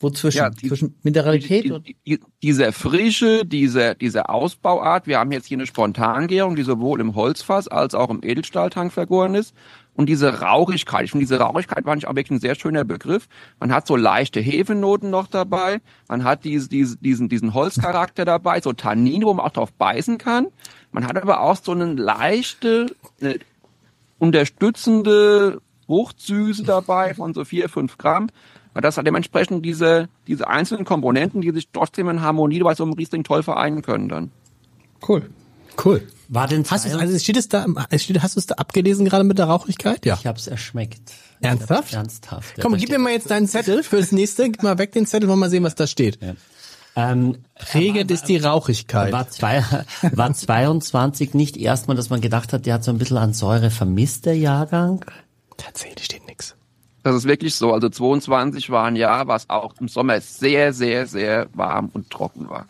wo zwischen? Ja, die- zwischen Mineralität die, und die, die, diese Frische, diese, diese Ausbauart, wir haben jetzt hier eine Spontangärung, die sowohl im Holzfass als auch im Edelstahltank vergoren ist. Und diese Rauchigkeit, ich finde diese Rauchigkeit war nicht auch wirklich ein sehr schöner Begriff. Man hat so leichte Hefenoten noch dabei, man hat diese, diese, diesen, diesen Holzcharakter dabei, so Tannin, wo man auch drauf beißen kann. Man hat aber auch so eine leichte, eine unterstützende Fruchtsüße dabei von so vier, fünf Gramm. Und das hat dementsprechend diese, diese einzelnen Komponenten, die sich trotzdem in Harmonie bei so einem Riesling toll vereinen können dann. cool. Cool. War denn Hast du, also steht es da, es steht, hast du es da abgelesen gerade mit der Rauchigkeit? Ja. Ich hab's erschmeckt. Ernsthaft? Ernsthaft. ja, Komm, gib mir mal jetzt deinen Zettel für das nächste. Gib mal weg den Zettel, wollen wir mal sehen, was da steht. Ähm, Prägend ist die Rauchigkeit. War, zwei, [laughs] war 22 nicht erstmal, dass man gedacht hat, der hat so ein bisschen an Säure vermisst, der Jahrgang? Tatsächlich steht nix. Das ist wirklich so. Also 22 war ein Jahr, was auch im Sommer sehr, sehr, sehr warm und trocken war.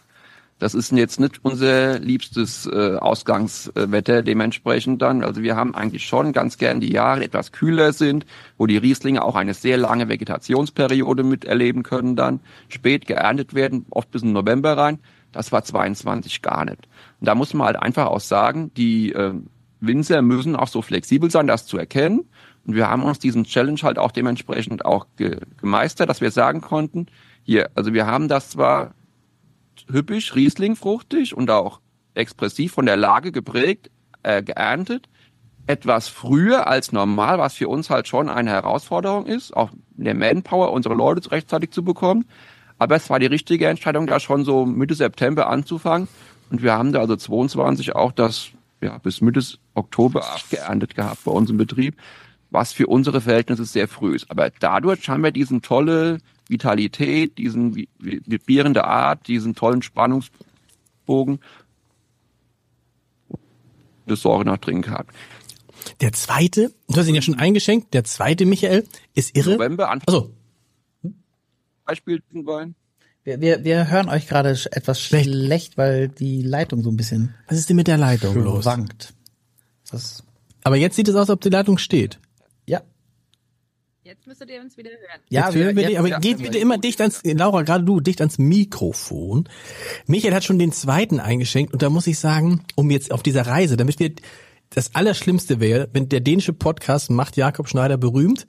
Das ist jetzt nicht unser liebstes äh, Ausgangswetter dementsprechend dann. Also wir haben eigentlich schon ganz gern die Jahre, die etwas kühler sind, wo die Rieslinge auch eine sehr lange Vegetationsperiode miterleben können dann, spät geerntet werden, oft bis in November rein. Das war 22 gar nicht. Und da muss man halt einfach auch sagen, die äh, Winzer müssen auch so flexibel sein, das zu erkennen. Und wir haben uns diesen Challenge halt auch dementsprechend auch ge gemeistert, dass wir sagen konnten, hier, also wir haben das zwar hübsch, Riesling und auch expressiv von der Lage geprägt, äh, geerntet, etwas früher als normal, was für uns halt schon eine Herausforderung ist, auch der Manpower unsere Leute rechtzeitig zu bekommen. Aber es war die richtige Entscheidung, da schon so Mitte September anzufangen. Und wir haben da also 22 auch das ja, bis Mitte Oktober abgeerntet gehabt bei uns Betrieb, was für unsere Verhältnisse sehr früh ist. Aber dadurch haben wir diesen tolle Vitalität, diesen vi- vi- vibrierende Art, diesen tollen Spannungsbogen. Säure noch drin gehabt. Der zweite, du hast ihn ja schon eingeschenkt, der zweite, Michael, ist irre. November, Anfang Also, Beispiel den Wein. Wir, wir, wir hören euch gerade etwas Schlecht. schlecht, weil die Leitung so ein bisschen was ist denn mit der Leitung los? wankt. Das, Aber jetzt sieht es aus, als ob die Leitung steht. Ja. Jetzt müsstet ihr uns wieder hören. Ja, jetzt hören wir dich, aber geht bitte immer dicht ans, Laura, gerade du, dicht ans Mikrofon. Michael hat schon den zweiten eingeschenkt und da muss ich sagen, um jetzt auf dieser Reise, damit wir, das Allerschlimmste wäre, wenn der dänische Podcast macht Jakob Schneider berühmt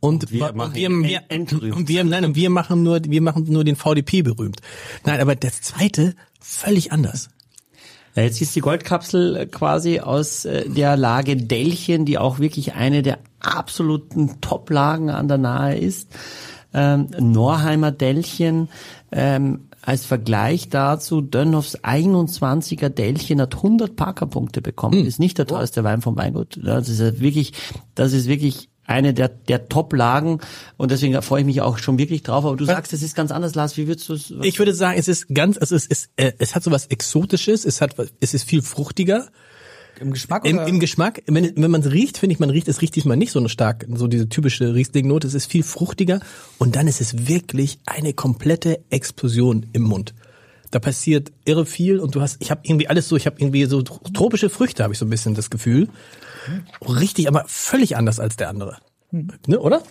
und wir und machen wir, ihn wir, entberühmt. und wir, nein, und wir machen nur, wir machen nur den VDP berühmt. Nein, aber das zweite völlig anders. Ja, jetzt ist die Goldkapsel äh, quasi aus äh, der Lage Dellchen, die auch wirklich eine der absoluten Top-Lagen an der Nahe ist. Ähm, Norheimer Dellchen, ähm, als Vergleich dazu, Dönhoffs 21er Dellchen hat 100 Parkerpunkte bekommen. Ist nicht der teuerste Wein vom Weingut. Das ist wirklich, das ist wirklich eine der, der Top-Lagen und deswegen freue ich mich auch schon wirklich drauf. Aber du sagst, es ist ganz anders, Lars. Wie würdest du es? Ich würde sagen, es ist ganz, also es ist, äh, es hat so was Exotisches, es hat, es ist viel fruchtiger. Im Geschmack Im, oder? Im Geschmack, wenn, wenn man es riecht, finde ich, man riecht, es riecht diesmal nicht so eine stark, so diese typische Riesling-Note, es ist viel fruchtiger und dann ist es wirklich eine komplette Explosion im Mund. Da passiert irre viel und du hast, ich habe irgendwie alles so, ich habe irgendwie so tropische Früchte, habe ich so ein bisschen das Gefühl. Richtig, aber völlig anders als der andere. Ne, oder?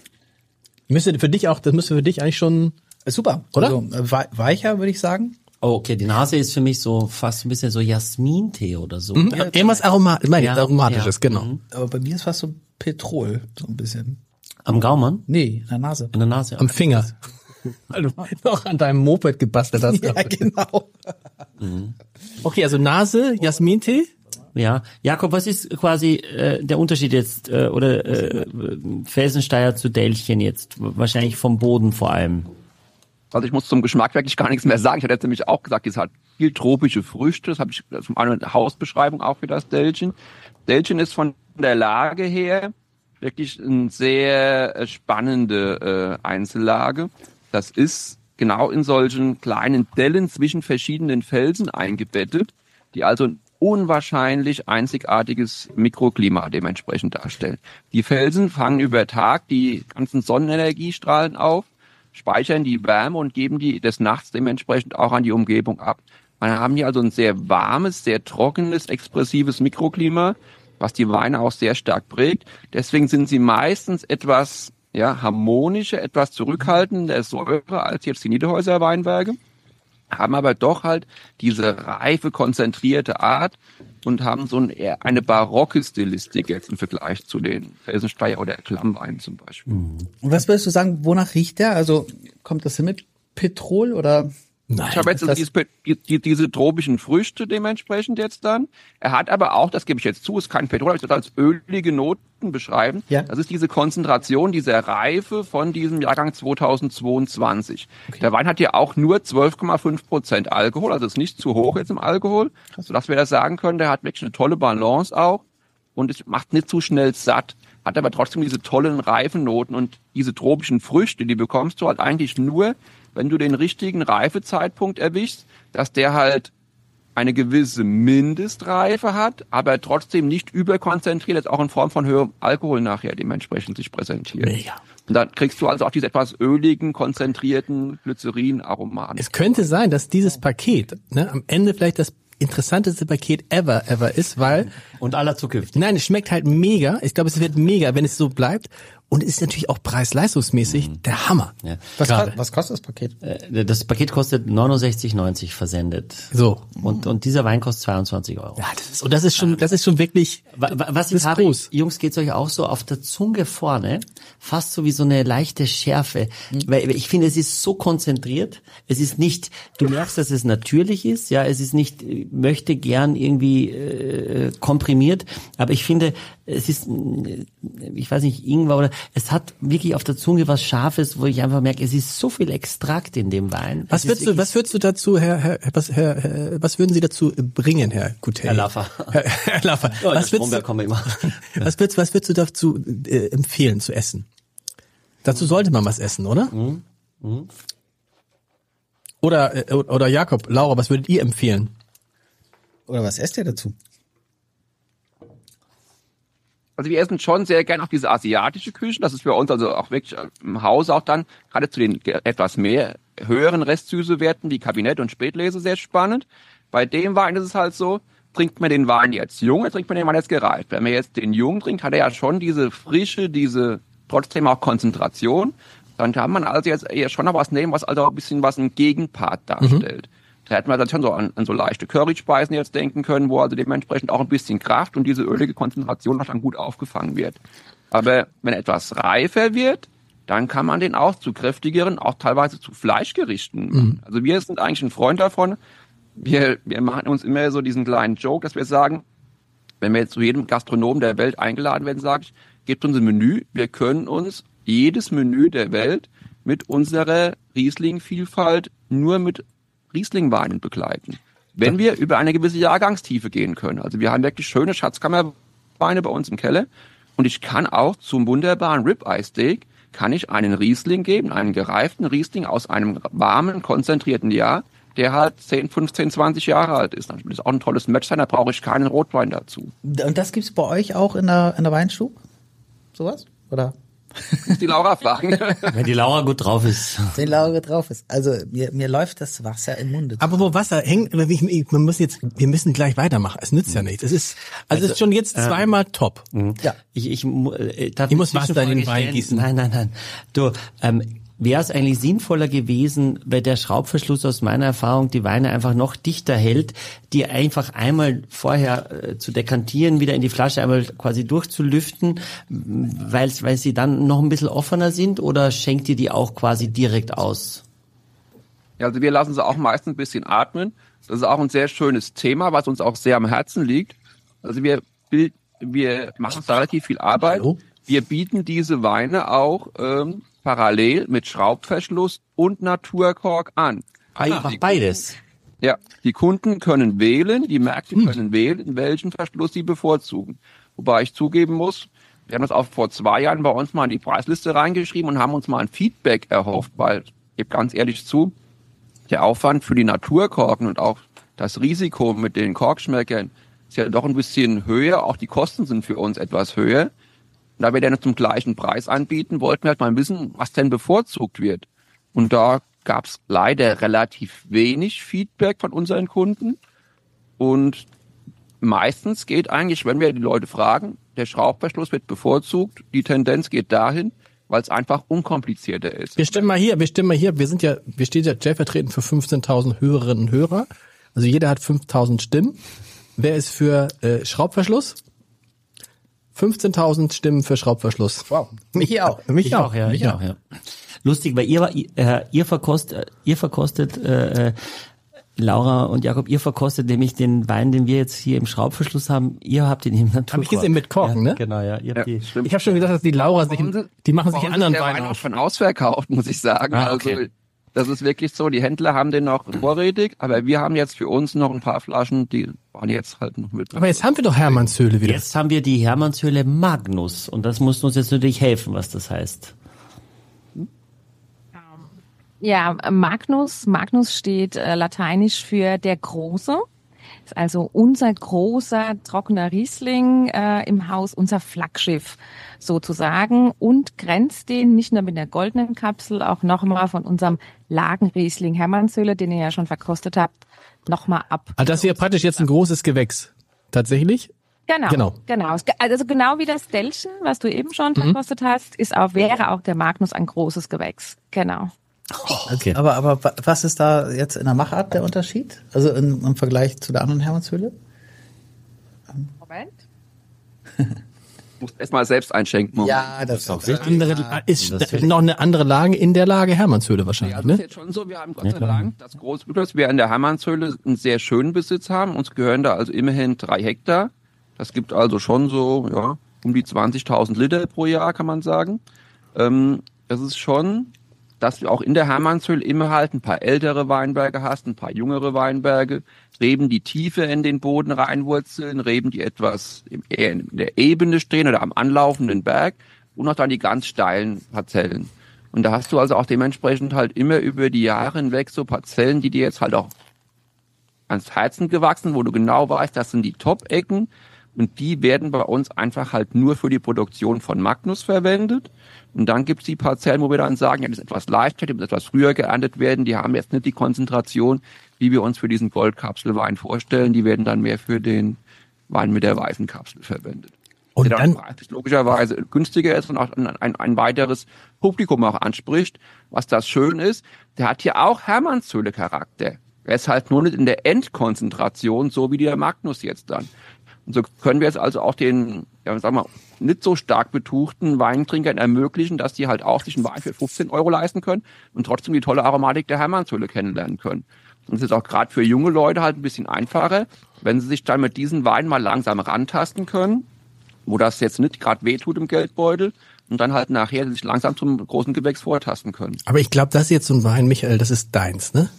Müsste für dich auch, das müsste für dich eigentlich schon, super, Oder? Also, äh, wei- weicher würde ich sagen. Oh, okay, die Nase ist für mich so fast ein bisschen so Jasmintee oder so. hm, irgendwas Aromat, meine Ja, Aromatisches, ja. genau. Aber bei mir ist fast so Petrol, so ein bisschen. Am Gaumen? Nee, in der Nase. In der Nase? Am Finger. [laughs] Weil du noch an deinem Moped gebastelt hast. [laughs] Ja, genau. Okay, also Nase, Jasmintee. Ja. Jakob, was ist quasi äh, der Unterschied jetzt äh, oder äh, Felsensteier zu Dellchen jetzt? Wahrscheinlich vom Boden vor allem. Also ich muss zum Geschmack wirklich gar nichts mehr sagen. Ich hatte nämlich auch gesagt, es hat viel tropische Früchte. Das habe ich zum einen eine Hausbeschreibung auch für das Delchen. Delchen ist von der Lage her wirklich eine sehr äh, spannende äh, Einzellage. Das ist genau in solchen kleinen Dellen zwischen verschiedenen Felsen eingebettet, die also unwahrscheinlich einzigartiges Mikroklima dementsprechend darstellen. Die Felsen fangen über Tag die ganzen Sonnenenergiestrahlen auf, speichern die Wärme und geben die des Nachts dementsprechend auch an die Umgebung ab. Man haben hier also ein sehr warmes, sehr trockenes, expressives Mikroklima, was die Weine auch sehr stark prägt. Deswegen sind sie meistens etwas ja, harmonischer, etwas zurückhaltender der Säure als jetzt die Niederhäuser Weinberge, haben aber doch halt diese reife, konzentrierte Art und haben so ein, eine barocke Stilistik jetzt im Vergleich zu den Felsensteier oder Klammweinen zum Beispiel. Und was würdest du sagen, wonach riecht der? Also kommt das hin mit Petrol oder? Nein. Ich habe jetzt also das- diese, die, die, diese tropischen Früchte dementsprechend jetzt dann. Er hat aber auch, das gebe ich jetzt zu, ist kein Petrol, aber ich würde das als ölige Noten beschreiben. Ja. Das ist diese Konzentration, diese Reife von diesem Jahrgang 2022. Der Wein hat ja auch nur 12,5 Prozent Alkohol, also ist nicht zu hoch jetzt im Alkohol, sodass wir das sagen können, der hat wirklich eine tolle Balance auch und es macht nicht zu schnell satt, hat aber trotzdem diese tollen Reifennoten und diese tropischen Früchte, die bekommst du halt eigentlich nur, wenn du den richtigen Reifezeitpunkt erwischst, dass der halt eine gewisse Mindestreife hat, aber trotzdem nicht überkonzentriert, jetzt auch in Form von höherem Alkohol nachher dementsprechend sich präsentiert. Mega. Und dann kriegst du also auch diese etwas öligen, konzentrierten Glycerin-Aromaten. Es könnte sein, dass dieses Paket ne, am Ende vielleicht das interessanteste Paket ever, ever ist, weil, Und aller Zukunft. nein, es schmeckt halt mega. Ich glaube, es wird mega, wenn es so bleibt. Und es ist natürlich auch preis-leistungsmäßig der Hammer. Ja. Was, was kostet das Paket? Äh, Das Paket kostet 69,90 versendet. So. Und, und dieser Wein kostet 22 Euro. Ja, das ist, und das ist schon, das ist schon wirklich, Wa- wa- Was ich ist habe, groß. Jungs, geht's euch auch so auf der Zunge vorne, fast so wie so eine leichte Schärfe. Weil ich finde, es ist so konzentriert. Es ist nicht, du merkst, dass es natürlich ist, ja, es ist nicht, äh, möchte gern irgendwie äh, komprimiert, aber ich finde, es ist, äh, ich weiß nicht, Ingwer oder, es hat wirklich auf der Zunge was Scharfes, wo ich einfach merke, es ist so viel Extrakt in dem Wein. was würdest du, was würdest du dazu, Herr, Herr, was, Herr, Herr, was würden Sie dazu bringen, Herr Coutet? Herr Laffer. [laughs] Herr, Herr Laffer. Oh, in der was, würdest du, immer. [laughs] was würdest, was würdest du dazu äh, empfehlen zu essen? Dazu sollte man was essen, oder? Mhm. Oder, äh, oder Jakob, Laura, was würdet ihr empfehlen? Oder was esst ihr dazu? Also wir essen schon sehr gern auch diese asiatische Küche. Das ist bei uns also auch wirklich im Haus auch dann, gerade zu den etwas mehr höheren Restsüßewerten wie Kabinett und Spätlese sehr spannend. Bei dem Wein ist es halt so, trinkt man den Wein jetzt jung oder trinkt man den Wein jetzt gereift? Wenn man jetzt den jung trinkt, hat er ja schon diese Frische, diese trotzdem auch Konzentration. Dann kann man also jetzt eher schon noch was nehmen, was also auch ein bisschen was im Gegenpart darstellt. Mhm. Da hätten wir dann schon so an, an so leichte Curry-Speisen jetzt denken können, wo also dementsprechend auch ein bisschen Kraft und diese ölige Konzentration noch dann gut aufgefangen wird. Aber wenn etwas reifer wird, dann kann man den auch zu kräftigeren, auch teilweise zu Fleischgerichten machen. Mhm. Also wir sind eigentlich ein Freund davon. Wir, wir machen uns immer so diesen kleinen Joke, dass wir sagen, wenn wir jetzt zu jedem Gastronomen der Welt eingeladen werden, sage ich, gebt uns ein Menü. Wir können uns jedes Menü der Welt mit unserer Riesling-Vielfalt nur mit Rieslingweinen begleiten. Wenn wir über eine gewisse Jahrgangstiefe gehen können. Also wir haben wirklich schöne Schatzkammerweine bei uns im Keller. Und ich kann auch zum wunderbaren Ribeye Steak kann ich einen Riesling geben, einen gereiften Riesling aus einem warmen, konzentrierten Jahr, der halt 10, 15, 20 Jahre alt ist. Das ist auch ein tolles Match sein, da brauche ich keinen Rotwein dazu. Und das gibt's bei euch auch in der, in der Weinstube? Sowas? Oder? Muss [laughs] die Laura fragen. Wenn die Laura gut drauf ist. Wenn die Laura gut drauf ist. Also mir, mir läuft das Wasser im Munde. Aber wo Wasser hängt, man muss jetzt, wir müssen gleich weitermachen. Es nützt ja mhm. nichts. Es ist, also, also es ist schon jetzt äh, zweimal top. Mhm. Ja. Ich, ich, äh, darf ich muss Wasser in den Wein gießen. Nein, nein, nein. Du, ähm, wäre es eigentlich sinnvoller gewesen, weil der Schraubverschluss aus meiner Erfahrung die Weine einfach noch dichter hält, die einfach einmal vorher äh, zu dekantieren, wieder in die Flasche einmal quasi durchzulüften, weil, weil sie dann noch ein bisschen offener sind oder schenkt ihr die auch quasi direkt aus? Ja, also wir lassen sie auch meistens ein bisschen atmen. Das ist auch ein sehr schönes Thema, was uns auch sehr am Herzen liegt. Also wir, wir machen relativ viel Arbeit. Hallo? Wir bieten diese Weine auch ähm, parallel mit Schraubverschluss und Naturkork an. Einfach beides. Ja, die Kunden können wählen, die Märkte hm. können wählen, welchen Verschluss sie bevorzugen. Wobei ich zugeben muss, wir haben das auch vor zwei Jahren bei uns mal in die Preisliste reingeschrieben und haben uns mal ein Feedback erhofft, weil ich gebe ganz ehrlich zu, der Aufwand für die Naturkorken und auch das Risiko mit den Korkschmeckern ist ja doch ein bisschen höher. Auch die Kosten sind für uns etwas höher da wir den zum gleichen Preis anbieten, wollten wir halt mal wissen, was denn bevorzugt wird. Und da gab es leider relativ wenig Feedback von unseren Kunden. Und meistens geht eigentlich, wenn wir die Leute fragen, der Schraubverschluss wird bevorzugt, die Tendenz geht dahin, weil es einfach unkomplizierter ist. Wir stimmen mal hier, wir stimmen mal hier, wir sind ja, wir stehen ja stellvertretend für 15.000 Hörerinnen und Hörer. Also jeder hat 5.000 Stimmen. Wer ist für äh, Schraubverschluss? 15.000 Stimmen für Schraubverschluss. Wow. Mich auch. Mich ich auch. auch, ja. Mich auch, ja. Lustig, weil ihr, äh, ihr verkostet, ihr verkostet, äh, äh, Laura und Jakob, ihr verkostet nämlich den Wein, den wir jetzt hier im Schraubverschluss haben. Ihr habt ihn im Naturkork. Hab ich gesehen mit Korken, ja, ne? Genau, ja. Ihr ja die, ich habe schon gesagt, dass die Laura sich, die machen sich anderen Wein auf. schon ausverkauft, muss ich sagen. Ah, okay. Also das ist wirklich so, die Händler haben den noch vorrätig, aber wir haben jetzt für uns noch ein paar Flaschen, die waren jetzt halt noch mit. Aber jetzt haben wir doch Hermannshöhle wieder. Jetzt haben wir die Hermannshöhle Magnus und das muss uns jetzt natürlich helfen, was das heißt. Ja, Magnus, Magnus steht äh, lateinisch für der Große. Ist also unser großer trockener Riesling äh, im Haus, unser Flaggschiff sozusagen und grenzt den nicht nur mit der goldenen Kapsel, auch nochmal von unserem Lagenriesling Hermannshöhle, den ihr ja schon verkostet habt, nochmal ab. Also das wäre praktisch jetzt ein großes Gewächs. Tatsächlich? Genau, genau, genau. Also genau wie das Delchen, was du eben schon mhm. verkostet hast, ist auch, wäre auch der Magnus ein großes Gewächs. Genau. Okay. Aber, aber was ist da jetzt in der Machart der Unterschied? Also im, im Vergleich zu der anderen Hermannshöhle? Moment. [laughs] muss erstmal selbst einschenken. Moment. Ja, das ist auch richtig. Andere, ist das noch eine andere Lage in der Lage Hermannshöhle wahrscheinlich, ja, das ne? ist jetzt schon so. Wir haben Gott sei Dank das große Glück, dass wir in der Hermannshöhle einen sehr schönen Besitz haben. Uns gehören da also immerhin drei Hektar. Das gibt also schon so, ja, um die 20.000 Liter pro Jahr, kann man sagen. Ähm, das ist schon dass du auch in der Hermannshöhle immer halt ein paar ältere Weinberge hast, ein paar jüngere Weinberge, Reben, die tiefer in den Boden reinwurzeln, Reben, die etwas eher in der Ebene stehen oder am anlaufenden Berg und auch dann die ganz steilen Parzellen. Und da hast du also auch dementsprechend halt immer über die Jahre hinweg so Parzellen, die dir jetzt halt auch ans Herzen gewachsen, wo du genau weißt, das sind die Top-Ecken, Und die werden bei uns einfach halt nur für die Produktion von Magnus verwendet. Und dann gibt es die Parzellen, wo wir dann sagen, ja, das ist etwas leichter, die müssen etwas früher geerntet werden, die haben jetzt nicht die Konzentration, wie wir uns für diesen Goldkapselwein vorstellen. Die werden dann mehr für den Wein mit der weißen Kapsel verwendet. Und der dann, dann logischerweise günstiger ist und auch ein, ein, ein weiteres Publikum auch anspricht. Was das schön ist, der hat hier auch Hermannshöhle Charakter. Er ist halt nur nicht in der Endkonzentration, so wie der Magnus jetzt dann. Und so können wir jetzt also auch den, ja, sagen wir, nicht so stark betuchten Weintrinkern ermöglichen, dass die halt auch sich einen Wein für 15 Euro leisten können und trotzdem die tolle Aromatik der Hermannshöhle kennenlernen können. Und es ist auch gerade für junge Leute halt ein bisschen einfacher, wenn sie sich dann mit diesen Weinen mal langsam rantasten können, wo das jetzt nicht gerade wehtut im Geldbeutel und dann halt nachher sich langsam zum großen Gewächs vortasten können. aber ich glaube, das ist jetzt so ein Wein, Michael, das ist deins, ne?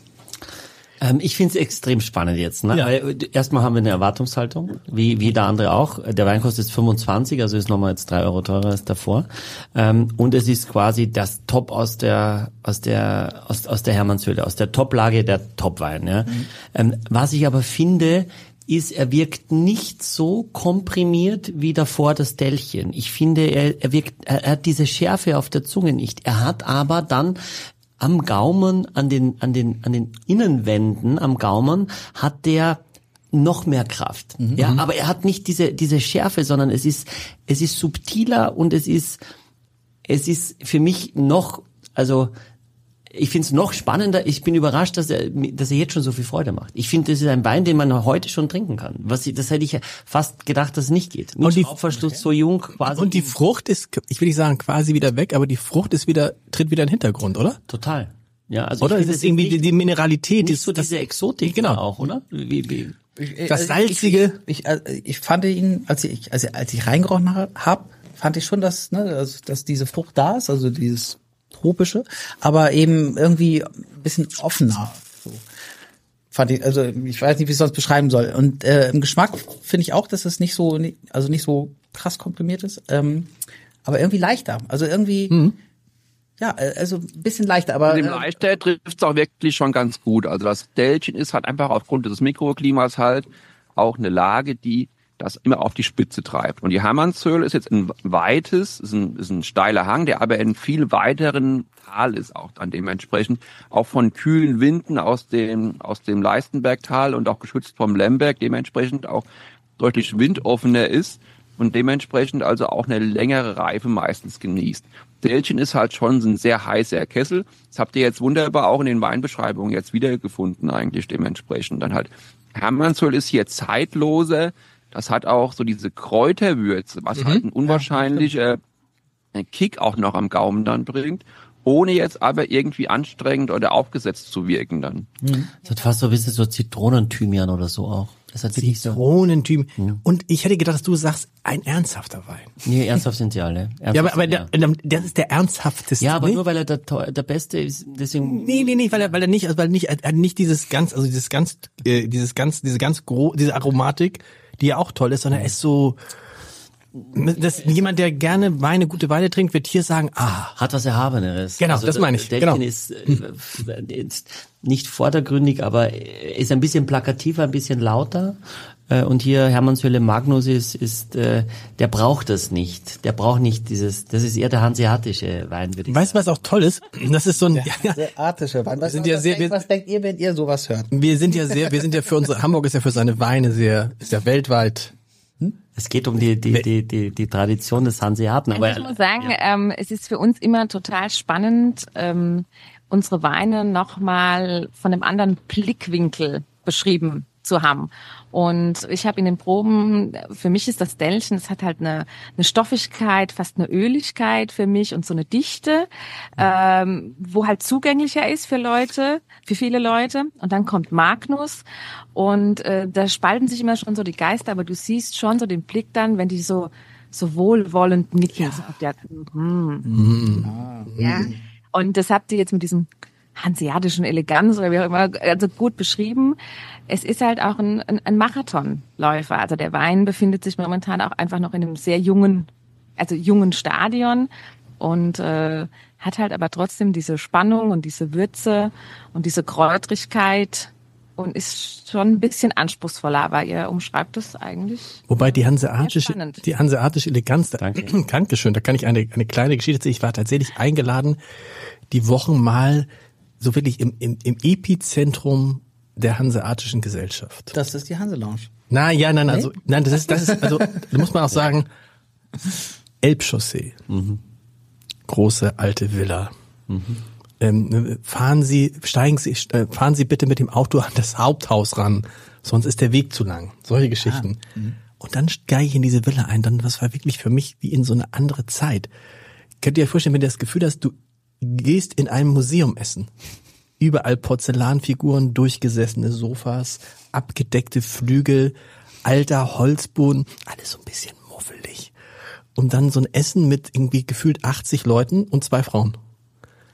Ähm, ich finde es extrem spannend jetzt. Ne? Ja. Äh, Erstmal haben wir eine Erwartungshaltung, wie, wie der andere auch. Der Wein kostet jetzt 25, also ist nochmal jetzt drei Euro teurer als davor. Ähm, und es ist quasi das Top aus der aus der aus, aus der Hermannshöhle, aus der Top-Lage der Top-Wein. Ja? Ähm, was ich aber finde, ist, er wirkt nicht so komprimiert wie davor das Dellchen. Ich finde, er, er wirkt, er, er hat diese Schärfe auf der Zunge nicht. Er hat aber dann am Gaumen, an den, an den, an den Innenwänden am Gaumen hat der noch mehr Kraft. Ja, aber er hat nicht diese, diese Schärfe, sondern es ist, es ist subtiler und es ist, es ist für mich noch, also, ich finde es noch spannender. Ich bin überrascht, dass er, dass er jetzt schon so viel Freude macht. Ich finde, das ist ein Wein, den man heute schon trinken kann. Was, ich- das hätte ich ja fast gedacht, dass es nicht geht. Nur Und die- Schraubverschluss so jung quasi. Und die Frucht ist, ich will nicht sagen quasi wieder weg, aber die Frucht ist wieder, tritt wieder in den Hintergrund, oder? Total. Ja, also Oder ist es irgendwie nicht, die, die Mineralität, nicht so das, diese Exotik Genau. auch, oder? Wie, wie, Das Also Salzige. Ich, ich, also ich fand ihn, als ich, als, als ich reingerochen habe, fand ich schon, dass, ne, dass, dass diese Frucht da ist, also dieses tropische, aber eben irgendwie ein bisschen offener. So. Fand ich, also ich weiß nicht, wie ich es sonst beschreiben soll. Und äh, im Geschmack finde ich auch, dass es nicht so, also nicht so krass komprimiert ist, ähm, aber irgendwie leichter. Also irgendwie, ja, äh, also ein bisschen leichter, aber Mit dem äh, Leichter trifft es auch wirklich schon ganz gut. Also das Dellchen ist halt einfach aufgrund des Mikroklimas halt auch eine Lage, die das immer auf die Spitze treibt. Und die Hermannshöhle ist jetzt ein weites, ist ein, ist ein steiler Hang, der aber in viel weiteren Tal ist auch dann dementsprechend, auch von kühlen Winden aus dem, aus dem Leistenbergtal und auch geschützt vom Lemberg, dementsprechend auch deutlich windoffener ist und dementsprechend also auch eine längere Reife meistens genießt. Dälchen ist halt schon ein sehr heißer Kessel. Das habt ihr jetzt wunderbar auch in den Weinbeschreibungen jetzt wiedergefunden eigentlich dementsprechend. Dann halt Hermannsöl ist hier zeitloser. Das hat auch so diese Kräuterwürze, was halt ein unwahrscheinlicher Kick auch noch am Gaumen dann bringt, ohne jetzt aber irgendwie anstrengend oder aufgesetzt zu wirken dann. das hat fast so ein bisschen so Zitronenthymian oder so auch. Das hat wirklich so. Und ich hätte gedacht, dass du sagst, ein ernsthafter Wein. Nee, ernsthaft sind sie alle. Ernsthaft [laughs] Ja, aber, aber sind der, das ist der ernsthafteste. ja, aber ne? nur weil er der, der Beste ist, deswegen. Nee, nee, nee, weil er, weil er nicht, also weil er nicht, er hat nicht dieses ganz, also dieses ganz, äh, dieses ganz, diese ganz gro, diese Aromatik, die ja auch toll ist, sondern er ist so, das, jemand, der gerne Weine, gute Weine trinkt, wird hier sagen, ah, Hat was Erhabeneres. Genau, das meine ich, Delkin genau. ist, äh, ist nicht vordergründig, aber ist ein bisschen plakativer, ein bisschen lauter. Äh, Und hier Hermannshöhle Magnus ist, ist äh, der braucht das nicht. Der braucht nicht dieses, das ist eher der hanseatische Wein, würde ich weißt du, was auch toll ist? Das ist so ein, ja, ja, sehr artische Wein. Was, sind ja was, sehr- denkt, wir- was denkt ihr, wenn ihr sowas hört? wir sind ja sehr, wir sind ja für unsere, Hamburg ist ja für seine Weine sehr, ist ja weltweit. Es geht um die, die, die, die, die Tradition des Hanseaten. Aber Also ich muss sagen, ähm, es ist für uns immer total spannend, ähm, unsere Weine nochmal von einem anderen Blickwinkel beschrieben zu haben. Und ich habe in den Proben, für mich ist das Dellchen, es hat halt eine, eine Stoffigkeit, fast eine Öligkeit für mich und so eine Dichte, ähm, wo halt zugänglicher ist für Leute, für viele Leute. Und dann kommt Magnus und äh, da spalten sich immer schon so die Geister, aber du siehst schon so den Blick dann, wenn die so so wohlwollend nicken. So auf der, hm. ja. Und das habt ihr jetzt mit diesem hanseatischen Eleganz oder wie auch immer also gut beschrieben. Es ist halt auch ein, ein, ein Marathonläufer. Also der Wein befindet sich momentan auch einfach noch in einem sehr jungen, also jungen Stadion und äh, hat halt aber trotzdem diese Spannung und diese Würze und diese Kräutrigkeit, und ist schon ein bisschen anspruchsvoller, aber ihr umschreibt es eigentlich. Wobei die hanseatische, die hanseatische Eleganz, da, Danke. [clears throat] Dankeschön, da kann ich eine, eine kleine Geschichte erzählen. Ich war tatsächlich eingeladen, die Wochen mal so wirklich im, im, im Epizentrum der hanseatischen Gesellschaft. Das ist die Hanse Lounge. Na ja, nein, also nein, das ist das ist also da muss man auch sagen Elbchaussee. Große alte Villa. Ähm, fahren Sie, steigen Sie, äh, fahren Sie bitte mit dem Auto an das Haupthaus ran, sonst ist der Weg zu lang. Solche Geschichten. Und dann steige ich in diese Villa ein, dann das war wirklich für mich wie in so eine andere Zeit. Könnt ihr euch vorstellen, wenn du das Gefühl hast, du gehst in einem Museum essen. Überall Porzellanfiguren, durchgesessene Sofas, abgedeckte Flügel, alter Holzboden, alles so ein bisschen muffelig. Und dann so ein Essen mit irgendwie gefühlt 80 Leuten und zwei Frauen.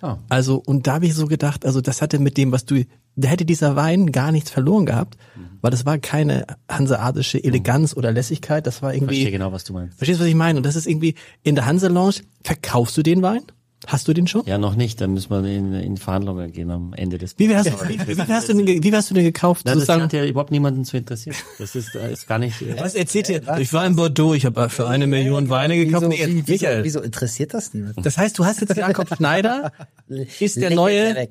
Ah. Also, und da habe ich so gedacht, also das hatte mit dem, was du, da hätte dieser Wein gar nichts verloren gehabt, weil das war keine hanseatische Eleganz oder Lässigkeit, das war Ich verstehe irgendwie, genau, was du meinst. verstehst du, was ich meine? Und das ist irgendwie, in der Hanse Lounge, verkaufst du den Wein? Hast du den schon? Ja, noch nicht. Dann müssen wir in, in Verhandlungen gehen am Ende des Wie wärst, wie, wie, hast du den, ge- wie hast du den gekauft? Na, das hat ja überhaupt niemanden zu interessieren. Das ist, äh, ist gar nicht. äh, Was erzählt ihr? Ich war in Bordeaux, ich habe für eine Million Weine gekauft. Wieso, Nee, wie, wieso, Michael, wieso interessiert das niemand? das heißt, du hast jetzt Jakob Schneider, [laughs] ist der neue.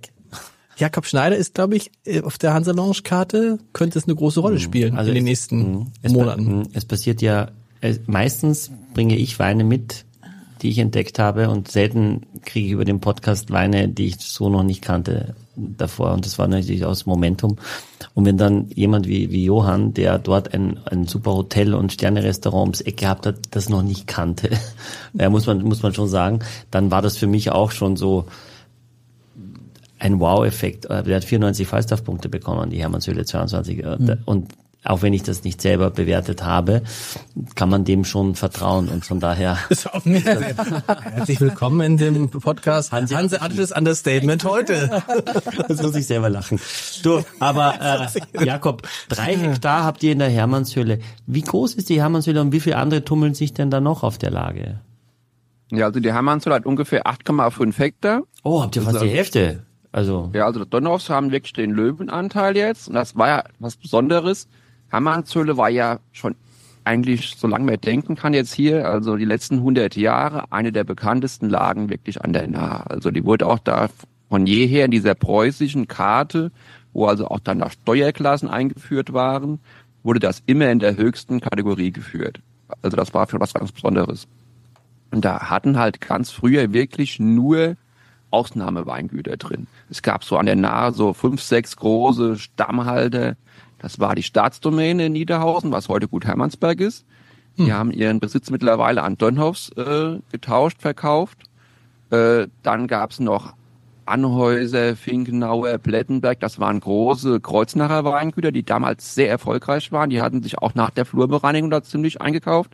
Jakob Schneider ist, glaube ich, äh, auf der Hansa Lounge Karte, könnte es eine große Rolle spielen in den nächsten mh, es, Monaten. mh, Es passiert ja, meistens bringe ich Weine mit, die ich entdeckt habe und selten kriege ich über den Podcast Weine, die ich so noch nicht kannte davor und das war natürlich aus Momentum. Und wenn dann jemand wie, wie Johann, der dort ein, ein super Hotel und Sterne-Restaurant ums Eck gehabt hat, das noch nicht kannte, [laughs] ja, muss man, muss man schon sagen, dann war das für mich auch schon so, ein Wow-Effekt. Der hat 94 Falstaff-Punkte bekommen, die Hermannshöhle 22. Äh, da- Und auch wenn ich das nicht selber bewertet habe, kann man dem schon vertrauen. Und von daher, [laughs] Herzlich willkommen in dem Podcast Hanse- Hanseatisches Understatement [laughs] heute. das muss ich selber lachen. Du, aber [laughs] äh, Jakob, drei Hektar habt ihr in der Hermannshöhle. Wie groß ist die Hermannshöhle und wie viele andere tummeln sich denn da noch auf der Lage? Ja, also die Hermannshöhle hat ungefähr 8,5 Hektar. Oh, habt ihr fast die Hälfte. Also, Ja, also die Donnerhoffs haben wirklich den Löwenanteil jetzt. Und das war ja was Besonderes. Hermannshöhle war ja schon eigentlich, solange man denken kann jetzt hier, also die letzten 100 Jahre, eine der bekanntesten Lagen wirklich an der Nahe. Also die wurde auch da von jeher in dieser preußischen Karte, wo also auch dann da Steuerklassen eingeführt waren, wurde das immer in der höchsten Kategorie geführt. Also das war für was ganz Besonderes. Und da hatten halt ganz früher wirklich nur Ausnahmeweingüter drin. Es gab so an der Nahe so fünf, sechs große Stammhalter. Das war die Staatsdomäne in Niederhausen, was heute Gut Hermannsberg ist. Die haben ihren Besitz mittlerweile an Dönhoffs äh, getauscht, verkauft. Äh, dann gab's noch Anhäuser, Finkenauer, Plettenberg. Das waren große Kreuznacher Weingüter, die damals sehr erfolgreich waren. Die hatten sich auch nach der Flurbereinigung da ziemlich eingekauft.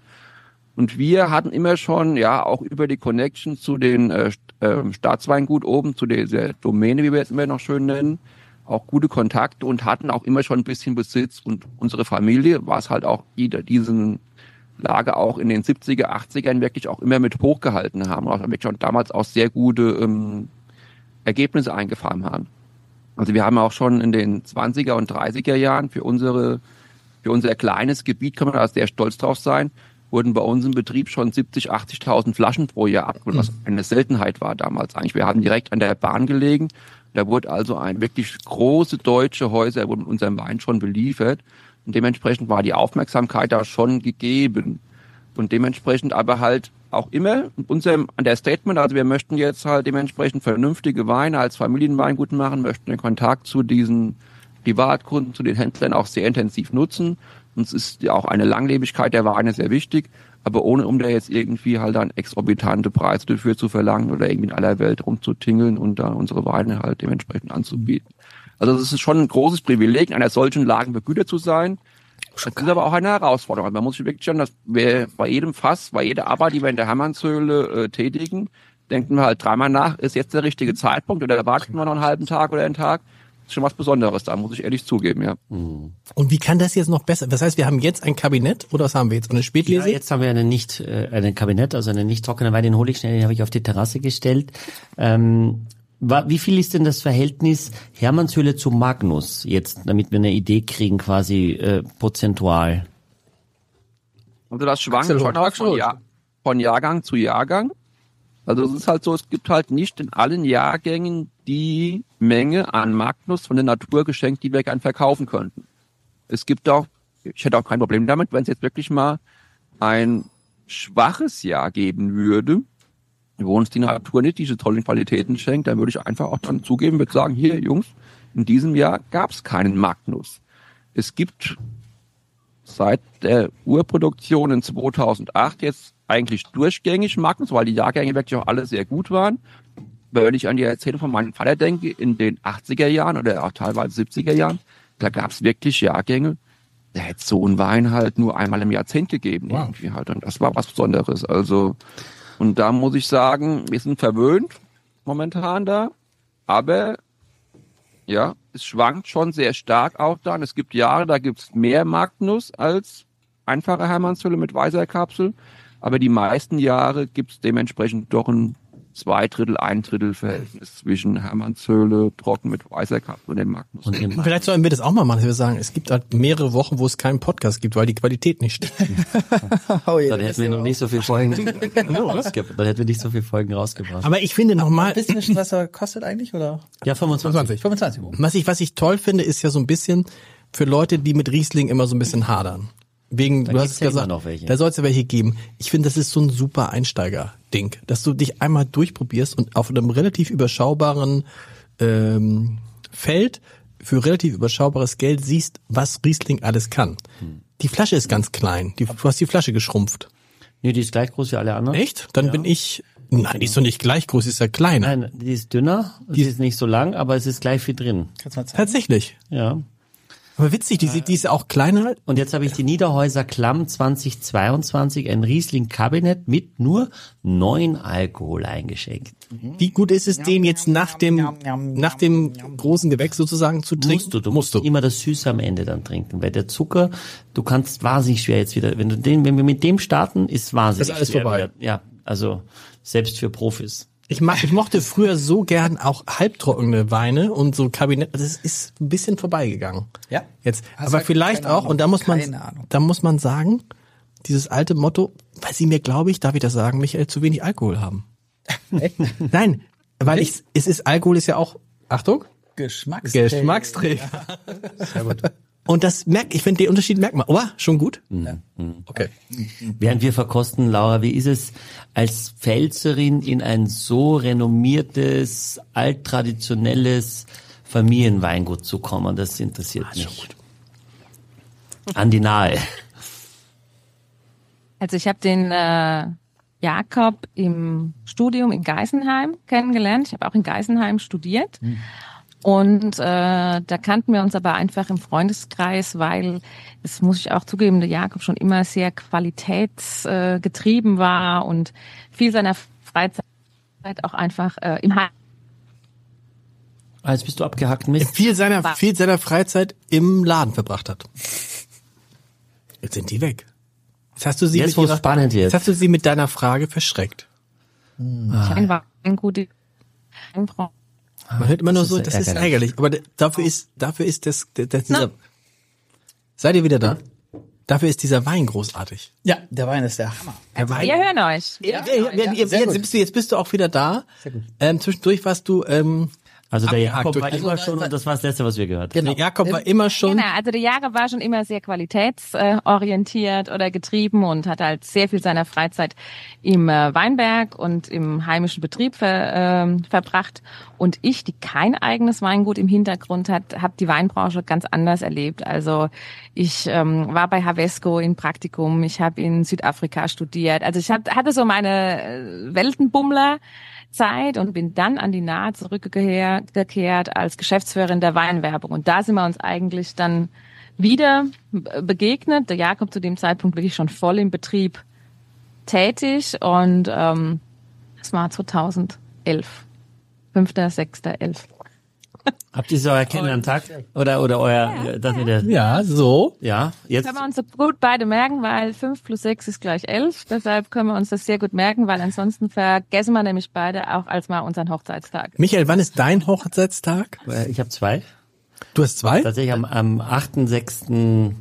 Und wir hatten immer schon, ja, auch über die Connection zu den äh, ähm, Staatsweingut oben, zu dieser Domäne, wie wir es immer noch schön nennen, auch gute Kontakte und hatten auch immer schon ein bisschen Besitz. Und unsere Familie war es halt auch, die diesen Lage auch in den 70er, 80ern wirklich auch immer mit hochgehalten haben. Und auch wirklich schon damals auch sehr gute ähm, Ergebnisse eingefahren haben. Also wir haben auch schon in den 20er und 30er Jahren für unsere, für unser kleines Gebiet, kann man da sehr stolz drauf sein, wurden bei uns im Betrieb schon 70, 80.000 Flaschen pro Jahr abgeholt, was eine Seltenheit war damals eigentlich. Wir haben direkt an der Bahn gelegen. Da wurde also ein wirklich große deutsche Häuser wurden mit unserem Wein schon beliefert. Und dementsprechend war die Aufmerksamkeit da schon gegeben. Und dementsprechend aber halt auch immer mit unserem Understatement, also wir möchten jetzt halt dementsprechend vernünftige Weine als Familienweingut machen, möchten den Kontakt zu diesen Privatkunden, zu den Händlern auch sehr intensiv nutzen. Uns ist ja auch eine Langlebigkeit der Weine sehr wichtig, aber ohne um da jetzt irgendwie halt dann exorbitante Preise dafür zu verlangen oder irgendwie in aller Welt rumzutingeln und da unsere Weine halt dementsprechend anzubieten. Also es ist schon ein großes Privileg, in einer solchen Lage begütert zu sein. Es ist aber auch eine Herausforderung. Man muss sich wirklich schon, dass wir bei jedem Fass, bei jeder Arbeit, die wir in der Hermannshöhle äh, tätigen, denken wir halt dreimal nach, ist jetzt der richtige Zeitpunkt oder warten wir noch einen halben Tag oder einen Tag? Das ist schon was Besonderes, da muss ich ehrlich zugeben, ja. Und wie kann das jetzt noch besser? Das heißt, wir haben jetzt ein Kabinett oder was haben wir jetzt? Eine Ja, Spätlese? jetzt haben wir eine nicht, äh, einen Kabinett, also einen nicht trockenen Wein, den hole ich schnell, den habe ich auf die Terrasse gestellt. Ähm, Wie viel ist denn das Verhältnis Hermannshöhle zu Magnus jetzt, damit wir eine Idee kriegen, quasi äh, prozentual? Also das schwankt schon von. Jahr, von Jahrgang zu Jahrgang. Also es ist halt so, es gibt halt nicht in allen Jahrgängen die Menge an Magnus von der Natur geschenkt, die wir gern verkaufen könnten. Es gibt auch, ich hätte auch kein Problem damit, wenn es jetzt wirklich mal ein schwaches Jahr geben würde, wo uns die Natur nicht diese tollen Qualitäten schenkt, dann würde ich einfach auch dann zugeben, würde sagen, hier Jungs, in diesem Jahr gab es keinen Magnus. Es gibt seit der Urproduktion in 2008 jetzt eigentlich durchgängig Magnus, weil die Jahrgänge wirklich auch alle sehr gut waren. Wenn ich an die Erzählung von meinem Vater denke, in den 80er Jahren oder auch teilweise 70er Jahren, da gab es wirklich Jahrgänge, da hätte so ein Wein halt nur einmal im Jahrzehnt gegeben irgendwie halt. Und das war was Besonderes. Also, und da muss ich sagen, wir sind verwöhnt momentan da, aber ja, es schwankt schon sehr stark auch dann. Es gibt Jahre, da gibt's mehr Magnus als einfache Hermannshöhle mit weißer Kapsel. Aber die meisten Jahre gibt's dementsprechend doch ein zwei Drittel, ein Drittel Verhältnis zwischen Hermannshöhle, trocken mit weißer Kapsel und dem Magnus. Und im Vielleicht sollten wir das auch mal machen, dass wir sagen, es gibt halt mehrere Wochen, wo es keinen Podcast gibt, weil die Qualität nicht stimmt. [laughs] Oh, ja, dann hätten wir noch nicht so viele Folgen [laughs] [laughs] rausgebracht. Dann hätten wir nicht so viele Folgen rausgebracht. Aber ich finde nochmal, Wissen wir schon, was er kostet eigentlich, oder? Ja, 25. 25 Euro. was ich, was ich toll finde, ist ja so ein bisschen für Leute, die mit Riesling immer so ein bisschen hadern. Wegen, du gibt's hast es gesagt, noch welche. da soll es ja welche geben. Ich finde, das ist so ein super Einsteiger-Ding, dass du dich einmal durchprobierst und auf einem relativ überschaubaren ähm, Feld für relativ überschaubares Geld siehst, was Riesling alles kann. Hm. Die Flasche ist ganz klein. Die, du hast die Flasche geschrumpft. Nee, die ist gleich groß wie alle anderen. Echt? Dann bin ich. Nein, die ist doch nicht gleich groß, die ist ja kleiner. Nein, die ist dünner, die ist nicht so lang, aber es ist gleich viel drin. Kannst du mal zeigen? Tatsächlich. Ja. Aber witzig, die, die ist auch kleiner. Und jetzt habe ich die Niederhäuser Klamm 2022, ein Riesling-Kabinett mit nur neun Alkohol eingeschenkt. Wie gut ist es, den jetzt nach dem, nach dem großen Gewächs sozusagen zu trinken? Musst du, du musst immer das Süße am Ende dann trinken, weil der Zucker, du kannst wahnsinnig schwer jetzt wieder, wenn du den, wenn wir mit dem starten, ist wahnsinnig Ist alles schwer vorbei. wieder. Ja, also selbst für Profis. Ich, mag, ich mochte früher so gern auch halbtrockene Weine und so Kabinett. Das ist, ist ein bisschen vorbeigegangen. Ja. Jetzt, Hast aber du vielleicht keine auch, Ahnung. und da muss man, Keine Ahnung. da muss man sagen, dieses alte Motto, weil sie mir, glaube ich, darf ich das sagen, Michael, zu wenig Alkohol haben. [laughs] Nein, weil ich, es ist, Alkohol ist ja auch, Achtung, Geschmacksträger. Geschmacksträger. Und das merkt, ich finde, den Unterschied merkt man. Oh, schon gut? Okay. Während wir verkosten, Laura, wie ist es als Pfälzerin in ein so renommiertes, alttraditionelles Familienweingut zu kommen? Das interessiert mich. An die Nahe. Also ich habe den äh, Jakob im Studium in Geisenheim kennengelernt. Ich habe auch in Geisenheim studiert. Und äh, da kannten wir uns aber einfach im Freundeskreis, weil, das muss ich auch zugeben, der Jakob schon immer sehr qualitätsgetrieben äh, war und viel seiner Freizeit auch einfach äh, im Heim Ah, Jetzt bist du abgehackt, Mist. Viel seiner, viel seiner Freizeit im Laden verbracht hat. Jetzt sind die weg. Jetzt hast du sie, Jetzt, mit, wo es spannend wird. jetzt hast du sie mit deiner Frage verschreckt. Schein war ein gute Weinbranche. Man hört immer nur so, das ja ist ärgerlich. ärgerlich. Aber dafür ist, dafür ist das, das, dieser, seid ihr wieder da? Dafür ist dieser Wein großartig. Ja, der Wein ist der Hammer. Der Wein. Wir hören euch. Ja, ja, ja, ja, ja, sehr jetzt, bist du, jetzt bist du auch wieder da. Ähm, zwischendurch warst du, ähm, Also der Jakob durch- war also, immer schon, und das war das Letzte, was wir gehört haben. Genau. der Jakob war immer schon, Genau, also der Jakob war schon immer sehr qualitätsorientiert oder getrieben und hat halt sehr viel seiner Freizeit im äh, Weinberg und im heimischen Betrieb ver, ähm, verbracht. Und ich, die kein eigenes Weingut im Hintergrund hat, habe die Weinbranche ganz anders erlebt. Also ich ähm, war bei Havesco in Praktikum, ich habe in Südafrika studiert. Also ich hab, hatte so meine äh, Weltenbummler. Zeit und bin dann an die Nahe zurückgekehrt gekehrt als Geschäftsführerin der Weinwerbung. Und da sind wir uns eigentlich dann wieder be- begegnet. Der Jakob zu dem Zeitpunkt wirklich schon voll im Betrieb tätig und ähm, das war 2011. 5., 6., 11. Habt ihr so euer Kennenlerntag? Oder, oder euer, das mit der, Ja, so. ja, jetzt, Können wir uns so gut beide merken, weil 5 plus 6 ist gleich 11. Deshalb können wir uns das sehr gut merken, weil ansonsten vergessen wir nämlich beide auch als mal unseren Hochzeitstag. Michael, wann ist dein Hochzeitstag? äh, ich habe zwei. Du hast zwei? Tatsächlich am, am 8.6.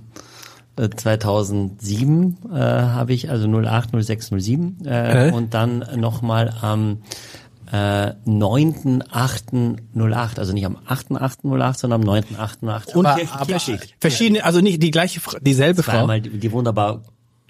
äh, 2007 äh, habe ich, also 08, 06, 07 äh, Äh? und dann nochmal am äh, 9.8.08, also nicht am 8.8.08, sondern am 9.8.08. Und Aber- Kirschig. Verschiedene, also nicht die gleiche, dieselbe Frau. Zweimal die, die wunderbar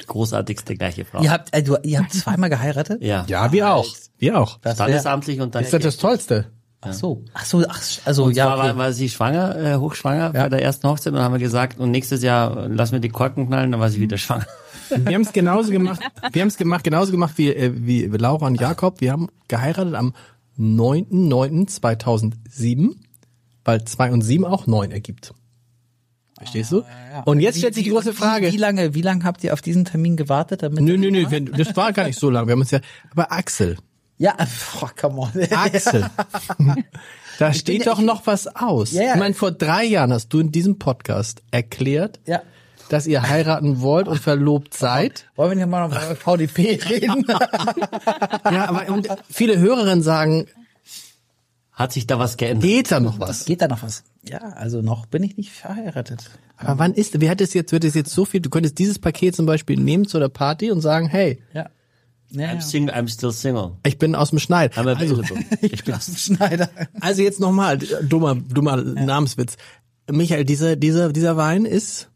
großartigste gleiche Frau. Ihr habt, äh, du, ihr habt zweimal geheiratet? Ja. Ja, wir auch. Wir auch. Das wär, Standesamtlich und dann. Das ist doch das Tollste. ach so, ach so, ach, also Und ja, zwar war, okay. war sie schwanger, äh, hochschwanger bei der ersten Hochzeit und dann haben wir gesagt, und nächstes Jahr lassen wir die Korken knallen, dann war sie wieder schwanger. Wir haben es genauso gemacht. Wir haben es gemacht, genauso gemacht wie, äh, wie Laura und Jakob. Wir haben geheiratet am 9.9.2007, weil 2 und 7 auch 9 ergibt. Verstehst du? Und jetzt stellt sich die große Frage. Wie, wie lange, wie lange habt ihr auf diesen Termin gewartet? Damit Nö, nö, nö, wenn- das war gar nicht so lang. Wir haben uns ja, aber Axel, Ja, [laughs] boah, come on. [laughs] Axel, da steht ja- doch noch was aus. Ja, ja. Ich meine, vor drei Jahren hast du in diesem Podcast erklärt, Ja. Dass ihr heiraten wollt und verlobt seid. Wollen wir nicht mal noch über VDP reden? [laughs] Ja, aber und viele Hörerinnen sagen, Hat sich da was geändert? geht da noch was? Geht da noch was? Ja, also noch bin ich nicht verheiratet. Aber wann ist, wer hat es jetzt, wird es jetzt so viel, du könntest dieses Paket zum Beispiel nehmen zu der Party und sagen, hey, Ja. Ja, I'm, single, I'm still single. ich bin aus dem Schneid. I'm Also, [laughs] ich bin Schneider. also jetzt nochmal, dummer, dummer Namenswitz. Michael, dieser, dieser, dieser Wein ist,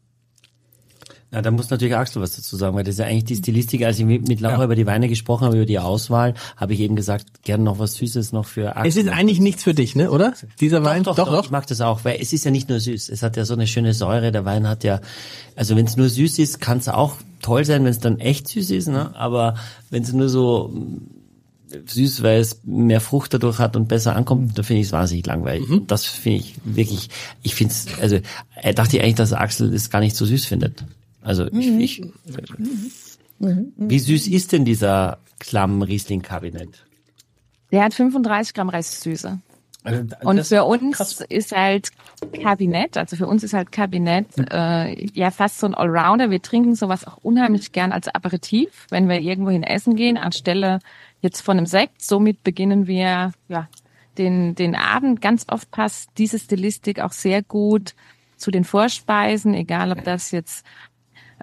Na, da muss natürlich Axel was dazu sagen, weil das ist ja eigentlich die Stilistik. Als ich mit Laura über die Weine gesprochen habe, über die Auswahl, habe ich eben gesagt, gern noch was Süßes noch für Axel. es ist eigentlich nichts für dich, ne, oder? Dieser Wein? Doch, doch, doch, Ich mag das auch, weil es ist ja nicht nur süß. Es hat ja so eine schöne Säure. Der Wein hat ja, also wenn es nur süß ist, kann es auch toll sein, wenn es dann echt süß ist. Ne? Aber wenn es nur so mm, süß, weil es mehr Frucht dadurch hat und besser ankommt, dann finde ich es wahnsinnig langweilig. Mhm. Das finde ich wirklich, ich finde es, also er dachte eigentlich, dass Axel es gar nicht so süß findet. Also ich, Mhm. ich wie süß ist denn dieser Klamm Riesling Kabinett? Der hat 35 Gramm Restsüße. Also, Und für uns ist halt Kabinett, also für uns ist halt Kabinett äh, ja fast so ein Allrounder. Wir trinken sowas auch unheimlich gern als Aperitif, wenn wir irgendwohin essen gehen, anstelle jetzt von einem Sekt. Somit beginnen wir ja den, den Abend. Ganz oft passt diese Stilistik auch sehr gut zu den Vorspeisen, egal ob das jetzt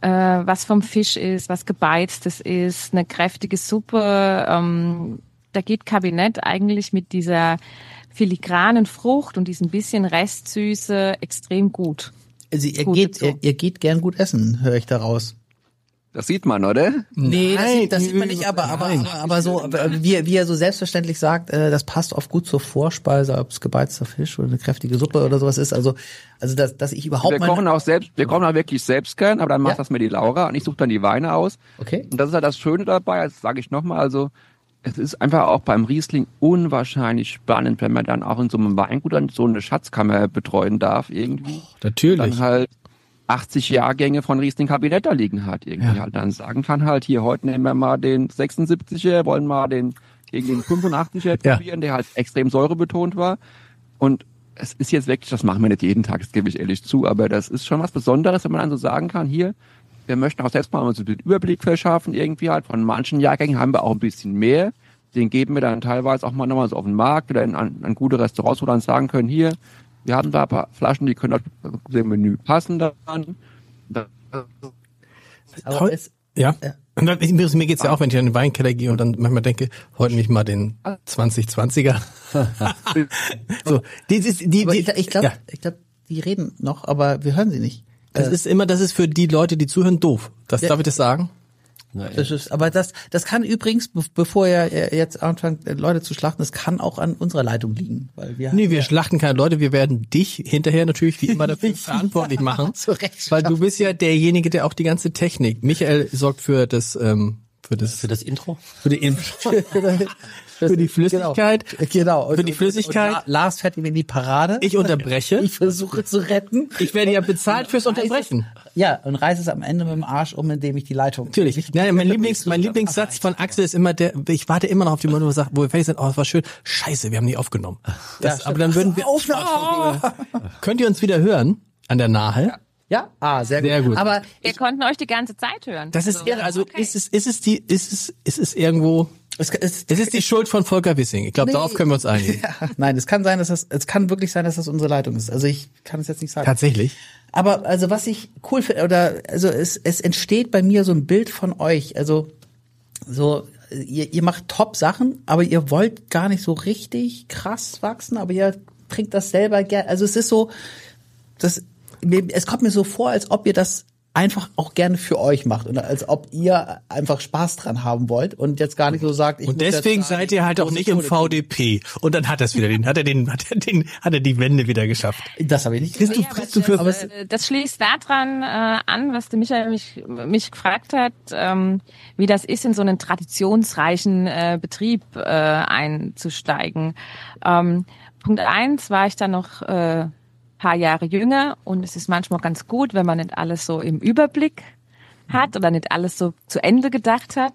äh, was vom Fisch ist, was gebeiztes ist, eine kräftige Suppe. Ähm, da geht Kabinett eigentlich mit dieser filigranen Frucht und diesem bisschen Restsüße extrem gut. Also ihr geht, ihr, ihr geht gern gut essen, höre ich daraus. Das sieht man, oder? Nee, das, Nein, sieht, das sieht man nicht, aber, aber, aber, aber so, aber wie, wie er so selbstverständlich sagt, äh, das passt oft gut zur Vorspeise, ob es gebeizter Fisch oder eine kräftige Suppe oder sowas ist. Also, also dass, dass ich überhaupt Wir mal. kochen auch selbst, wir kochen auch wirklich selbst gern, aber dann macht Ja. das mir die Laura und ich suche dann die Weine aus. Okay. Und das ist halt das Schöne dabei, das sage ich nochmal, also es ist einfach auch beim Riesling unwahrscheinlich spannend, wenn man dann auch in so einem Weingut dann so eine Schatzkammer betreuen darf irgendwie. natürlich. Dann halt 80 Jahrgänge von Riesling Kabinett da liegen hat irgendwie Ja. halt. Dann sagen kann halt, hier, heute nehmen wir mal den 76er, wollen mal den gegen den 85er Ja. probieren, der halt extrem säurebetont war. Und es ist jetzt wirklich, das machen wir nicht jeden Tag, das gebe ich ehrlich zu, aber das ist schon was Besonderes, wenn man dann so sagen kann, hier, wir möchten auch selbst mal uns den Überblick verschaffen, irgendwie halt. Von manchen Jahrgängen haben wir auch ein bisschen mehr. Den geben wir dann teilweise auch mal nochmal so auf den Markt oder in, an, an gute Restaurants, wo wir dann sagen können, hier, wir haben da ein paar Flaschen, die können auf dem Menü passen dann. Aber es, Ja. Ja. Und dann, ich- mir geht's ja auch, wenn ich in den Weinkeller gehe und dann manchmal denke, heute nicht mal den 2020er. [laughs] so, die, die, die, die, ich, ich glaube, ja, ich glaube, die reden noch, aber wir hören sie nicht. das ist immer, das ist für die Leute, die zuhören, doof. Das Ja. darf ich das sagen? Das ist, aber das, das kann übrigens, be- bevor er jetzt anfängt, äh, Leute zu schlachten, das kann auch an unserer Leitung liegen, weil wir Nee, wir schlachten keine Leute, wir werden dich hinterher natürlich wie immer dafür [laughs] verantwortlich [laughs] machen. Weil du bist ja derjenige, der auch die ganze Technik. Michael sorgt für das, ähm, für das, Für das Intro? für die, In- [laughs] für die Flüssigkeit. Genau. Für die Flüssigkeit. Und La- Lars fährt ihm in die Parade. Ich unterbreche. Ich versuche zu retten. Ich werde ja bezahlt fürs Unterbrechen. Ja, und reiß es am Ende mit dem Arsch um, indem ich die Leitung. Natürlich. Nein, mein Lieblings, mein Lieblingssatz von Axel ist immer der, ich warte immer noch auf die Moment, wo er sagt, wo wir fertig sind, oh, das war schön. Scheiße, wir haben nie aufgenommen. Das, stimmt. aber dann würden wir, Aufnahme! könnt ihr uns wieder hören? An der Nahe? Ja? Ah, sehr, Sehr gut. Aber Wir konnten euch die ganze Zeit hören. Das ist irre. Also okay. ist es, ist es die, ist es, ist es irgendwo, es, es, es ist die Schuld von Volker Wissing. Ich glaube, Nee. darauf können wir uns einigen. [laughs] ja, nein, es kann sein, dass das, es kann wirklich sein, dass das unsere Leitung ist. Also ich kann es jetzt nicht sagen. Tatsächlich. Aber also was ich cool finde, oder also es, es entsteht bei mir so ein Bild von euch. Also so, ihr, ihr macht top Sachen, aber ihr wollt gar nicht so richtig krass wachsen, aber ihr bringt das selber gerne. Also es ist so, das, es kommt mir so vor, als ob ihr das einfach auch gerne für euch macht und als ob ihr einfach Spaß dran haben wollt und jetzt gar nicht so sagt, ich Und deswegen sagen, seid ihr halt auch nicht im. VDP. Und dann hat er es wieder, den, hat er den, hat er den, hat er die Wende wieder geschafft. Das habe ich nicht du, Ja, du für, das, äh, das schließt daran äh, an, was der Michael mich, mich gefragt hat, ähm, wie das ist, in so einen traditionsreichen äh, Betrieb äh, einzusteigen. Ähm, Punkt eins war ich dann noch äh, paar Jahre jünger und es ist manchmal ganz gut, wenn man nicht alles so im Überblick hat oder nicht alles so zu Ende gedacht hat,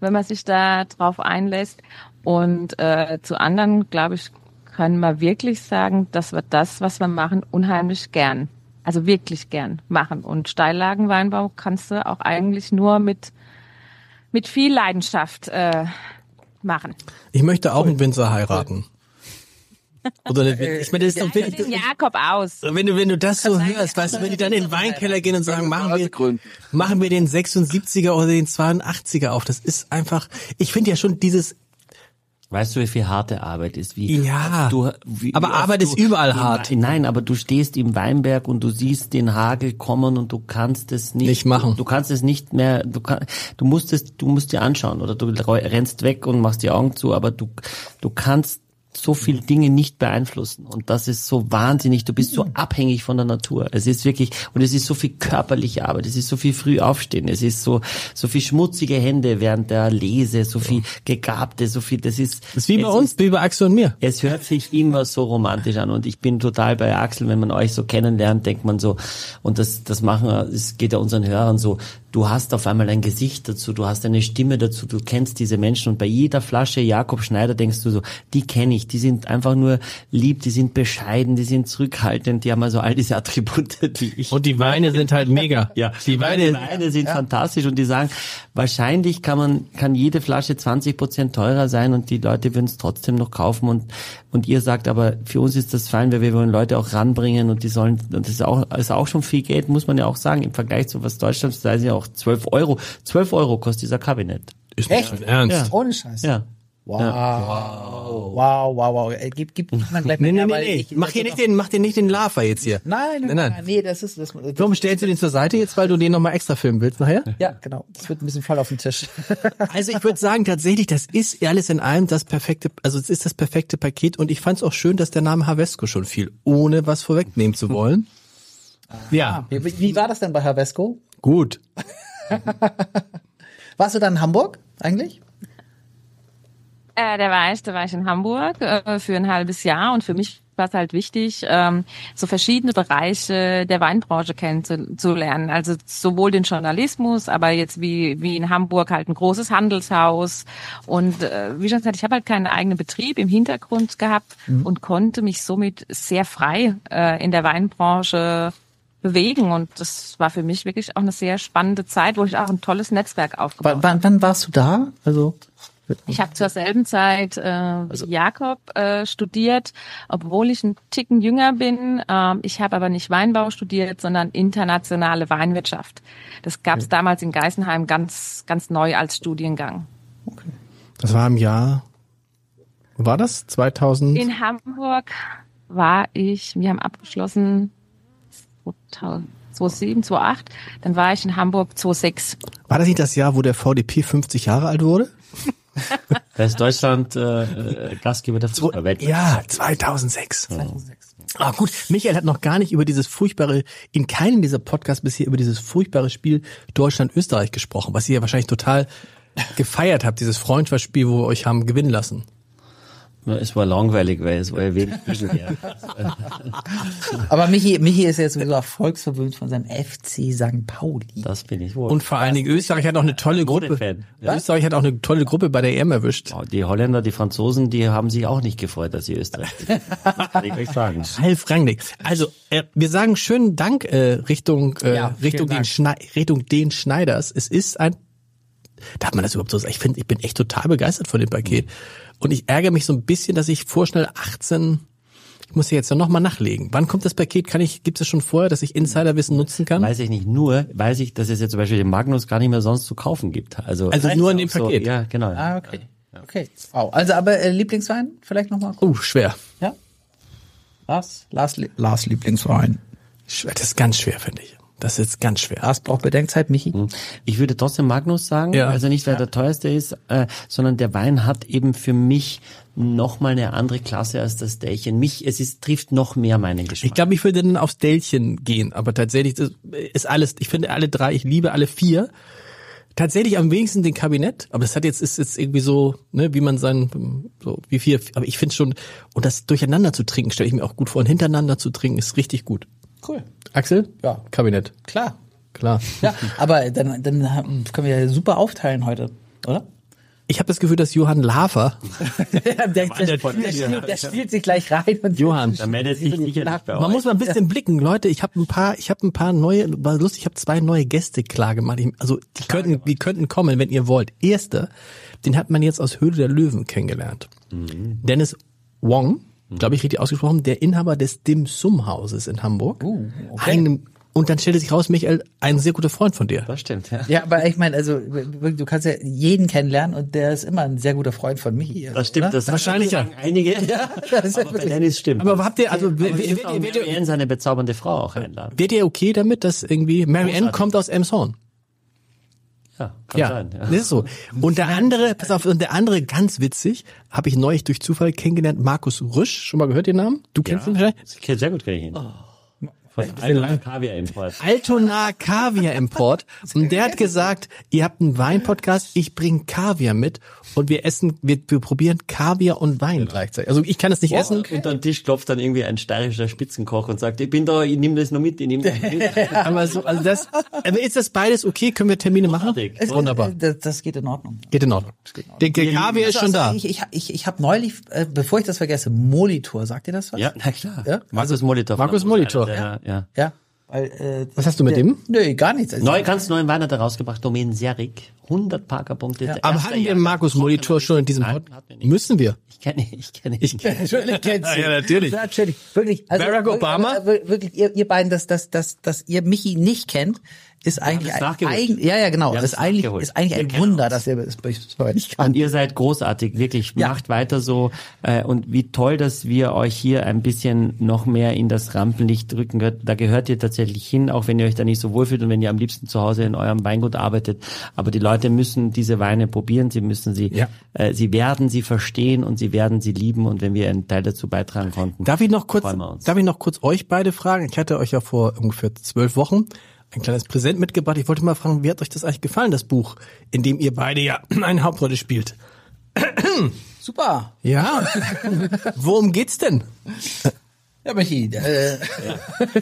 wenn man sich da drauf einlässt. Und äh, zu anderen, glaube ich, können wir wirklich sagen, dass wir das, was wir machen, unheimlich gern, also wirklich gern machen. Und Steillagenweinbau kannst du auch eigentlich nur mit mit viel Leidenschaft äh, machen. ich möchte auch einen Winzer heiraten. Oder eine, ich meine, das ist doch Den wirklich, Jakob aus. wenn du, wenn du das so hörst, weißt du, wenn die dann in den Weinkeller gehen und sagen, machen wir, machen wir den 76er oder den 82er auf. Das ist einfach, ich finde ja schon dieses, Weißt du, wie viel harte Arbeit ist? Wie Ja. du, wie, Aber wie Arbeit du ist überall hart. Nein, aber du stehst im Weinberg und du siehst den Hagel kommen und du kannst es nicht, Nicht machen. Du kannst es nicht mehr. Du kann, du musst es, du musst dir anschauen oder du rennst weg und machst die Augen zu, aber du, du kannst so viele Dinge nicht beeinflussen und das ist so wahnsinnig. Du bist so abhängig von der Natur. Es ist wirklich und es ist so viel körperliche Arbeit. Es ist so viel früh aufstehen. Es ist so so viel schmutzige Hände während der Lese, so viel gegabte, so viel. Das ist das ist wie bei uns, wie bei Axel und mir. es hört sich immer so romantisch an und ich bin total bei Axel, wenn man euch so kennenlernt, denkt man so, und das, das machen wir, es geht ja unseren Hörern so, du hast auf einmal ein Gesicht dazu, du hast eine Stimme dazu, du kennst diese Menschen und bei jeder Flasche Jakob Schneider denkst du so, die kenne ich, die sind einfach nur lieb, die sind bescheiden, die sind zurückhaltend, die haben also all diese Attribute, [laughs] die ich Und die Weine sind halt mega. [laughs] ja, die Weine, die Weine sind fantastisch und die sagen, wahrscheinlich kann man, kann jede Flasche 20 Prozent teurer sein und die Leute würden es trotzdem noch kaufen und, und ihr sagt aber, für uns ist das fein, weil wir wollen Leute auch ranbringen und die sollen, und das ist auch, ist auch schon viel Geld, muss man ja auch sagen, im Vergleich zu was Deutschland, da ist ja auch 12 Euro, 12 Euro kostet dieser Kabinett. ist nicht dein Ernst. Ja. Ohne Scheiß. Ja. Wow. wow. Wow, wow, wow. Äh, Gib, gib [laughs] dann gleich Nee, mal nee, nee, nee. ich- Mach hier nicht den, mach dir nicht den Lava jetzt hier. Nein, nein, nein, nee, das ist das. das Warum stellst du den zur Seite jetzt, weil du den nochmal extra filmen willst nachher? ja, genau. Das wird ein bisschen voll auf den Tisch. [laughs] Also ich würde sagen, tatsächlich, das ist alles in allem das perfekte, also es ist das perfekte Paket und ich fand es auch schön, dass der Name Havesco schon fiel, ohne was vorwegnehmen zu wollen. Ja, Wie, wie war das denn bei Havesco? Gut. [laughs] Warst du dann in Hamburg eigentlich? Äh, da war ich, da war ich in Hamburg äh, für ein halbes Jahr und für mich war es halt wichtig, ähm, so verschiedene Bereiche der Weinbranche kennenzulernen. Also sowohl den Journalismus, aber jetzt wie wie in Hamburg halt ein großes Handelshaus und äh, wie schon gesagt, ich habe halt keinen eigenen Betrieb im Hintergrund gehabt und konnte mich somit sehr frei äh, in der Weinbranche bewegen und das war für mich wirklich auch eine sehr spannende Zeit, wo ich auch ein tolles Netzwerk aufgebaut Wann, wann, wann warst du da? Also ich habe zur selben Zeit äh, wie Jakob äh, studiert, obwohl ich ein Ticken jünger bin. Ähm, ich habe aber nicht Weinbau studiert, sondern internationale Weinwirtschaft. Das gab es damals in Geisenheim ganz, ganz neu als Studiengang. Das war im Jahr, wo war das? 2000? In Hamburg war ich, wir haben abgeschlossen 2000, 2007, 2008, dann war ich in Hamburg 2006. War das nicht das Jahr, wo der VDP 50 Jahre alt wurde? [laughs] Da ist Deutschland äh, äh, Gastgeber der Fußballwelt. Ja, 2006. Ah, gut. Michael hat noch gar nicht über dieses furchtbare, in keinem dieser Podcasts bisher über dieses furchtbare Spiel Deutschland-Österreich gesprochen, was ihr ja wahrscheinlich total gefeiert habt, dieses Freundschaftsspiel, wo wir euch haben gewinnen lassen. Es war langweilig, weil es war ja wenig Gegenwehr. [laughs] Aber Michi, Michi ist jetzt sowieso erfolgsverwöhnt von seinem FC St. Pauli. Das bin ich wohl. Und vor allen Dingen Österreich hat auch eine tolle Gruppe. Ja. Österreich hat auch eine tolle Gruppe bei der EM erwischt. Die Holländer, die Franzosen, die haben sich auch nicht gefreut, dass sie Österreich sind. [laughs] Kann ich euch sagen. Ralf Rangnick. Also äh, wir sagen schönen Dank äh, Richtung äh, Ja, Richtung den Schnei Richtung den Schneiders. Es ist ein darf man das überhaupt so sagen? Ich finde, ich bin echt total begeistert von dem Paket. Und ich ärgere mich so ein bisschen, dass ich vorschnell 18 ich muss ja jetzt noch mal nachlegen. Wann kommt das Paket? Kann ich, gibt es schon vorher, dass ich Insiderwissen nutzen kann? Weiß ich nicht. Nur weiß ich, dass es jetzt zum Beispiel den Magnus gar nicht mehr sonst zu kaufen gibt. Also, Also nur in dem so, Paket? Ja, genau. Ah, okay. Okay. Wow. Also aber äh, Lieblingswein vielleicht nochmal? Oh, schwer. Ja. Lars? Lars, Lars Lieblingswein. Das ist ganz schwer, finde ich. Das ist jetzt ganz schwer. Lars braucht Bedenkzeit, Michi. Ich würde trotzdem Magnus sagen, Ja. also nicht weil der teuerste ist, äh, sondern der Wein hat eben für mich noch mal eine andere Klasse als das Dächchen. Mich, es ist, trifft noch mehr meinen Geschmack. Ich glaube, ich würde dann aufs Dellchen gehen, aber tatsächlich das ist alles, ich finde alle drei, ich liebe alle vier. Tatsächlich am wenigsten den Kabinett, aber das hat jetzt, ist jetzt irgendwie so, ne, wie man sein, so, wie viel, aber ich finde schon, und das durcheinander zu trinken, stelle ich mir auch gut vor, und hintereinander zu trinken, ist richtig gut. Cool. Axel? Ja. Kabinett. Klar. Klar. Ja, aber dann, dann können wir ja super aufteilen heute, oder? Ich habe das Gefühl, dass Johann Lafer, [laughs] der, der, der, spielt, der spielt sich gleich rein und Johann, da meldet sich sicher nicht bei Man euch. muss mal ein bisschen blicken, Leute. Ich habe ein paar, ich habe ein paar neue, war lustig. Ich habe zwei neue Gäste klar gemacht. Ich, also die könnten, die könnten kommen, wenn ihr wollt. Erster, den hat man jetzt aus Höhle der Löwen kennengelernt. Dennis Wong, glaube ich richtig ausgesprochen, der Inhaber des Dim Sum Hauses in Hamburg. Einem, und dann stellte sich raus, Michael, ein sehr guter Freund von dir. Das stimmt, ja. Ja, aber ich meine, also wirklich, du kannst ja jeden kennenlernen und der ist immer ein sehr guter Freund von Michi. Also, Das stimmt, oder? das Wahrscheinlich ja. einige. [laughs] Ja, das ist aber Dennis stimmt. Aber habt ihr, also Aber werdet wir ihr, dürfen werdet ihr, Marianne seine bezaubernde Frau auch einladen. werdet ihr okay damit, dass irgendwie Mary Ann kommt aus Elmshorn? Ja, kann Ja, sein. Ja. das ist so. Und der andere, pass auf, und der andere, ganz witzig, habe ich neulich durch Zufall kennengelernt, Markus Rüsch. Schon mal gehört den Namen? Du kennst ihn vielleicht? Das kennt sehr gut kenne ich ihn. Von einem Kaviar Import. Altona Kaviar Import. [laughs] Und der hat gesagt, ihr habt einen Wein-Podcast, ich bringe Kaviar mit und wir essen, wir, wir probieren Kaviar und Wein gleichzeitig. Also ich kann es nicht essen. Unter den Tisch klopft dann irgendwie ein steirischer Spitzenkoch und sagt, ich bin da, ich nehme das noch mit, ich nehme das mit. [laughs] Aber so, also das, aber ist das beides okay? Können wir Termine machen? Es- Wunderbar. Das, das geht in Ordnung. Geht in Ordnung. Der, der Kaviar ist schon Also, da. Ich, ich, ich, ich habe neulich, äh, bevor ich das vergesse, Molitor, sagt ihr das was? Ja, na klar. Ja? Markus Molitor. Markus Molitor. Ja, ja. Ja. Weil, äh, Was hast du mit der, dem? Nö, gar nichts. Also, Neu, ganz neuen Wein hat er rausgebracht, Domain Serik. 100 Parkerpunkte. Der Aber hatten wir. Markus Molitor schon in diesem Nein, Pod? hatten wir nicht. Müssen wir. Ich kenne, ich kenne, Ich Natürlich kennst du. [laughs] Ja, natürlich. Ja, natürlich. Wirklich. Also, Barack wirklich, Obama? Wirklich, ihr, ihr beiden, dass, dass, dass, dass ihr Michi nicht kennt, ist eigentlich ein, eigen, ja, ja, genau. Ist eigentlich, ist eigentlich Wir ein Wunder, uns. dass ihr es bei nicht Und kann. ihr seid großartig, wirklich. Ja. Macht weiter so. Äh, und wie toll, dass wir euch hier ein bisschen noch mehr in das Rampenlicht drücken. könnt. Da gehört ihr tatsächlich hin, auch wenn ihr euch da nicht so wohlfühlt und wenn ihr am liebsten zu Hause in eurem Weingut arbeitet. Aber die Leute müssen diese Weine probieren. Sie müssen sie, Ja. äh, sie werden sie verstehen und sie werden sie lieben. Und wenn wir einen Teil dazu beitragen konnten. Darf ich noch kurz, darf ich noch kurz euch beide fragen? Ich hatte euch ja vor ungefähr zwölf Wochen ein kleines Präsent mitgebracht. Ich wollte mal fragen, wie hat euch das eigentlich gefallen, das Buch, in dem ihr beide ja [clears throat] eine Hauptrolle spielt? [clears throat] Super. Ja. [laughs] Worum geht's denn? Ja, Michi, äh,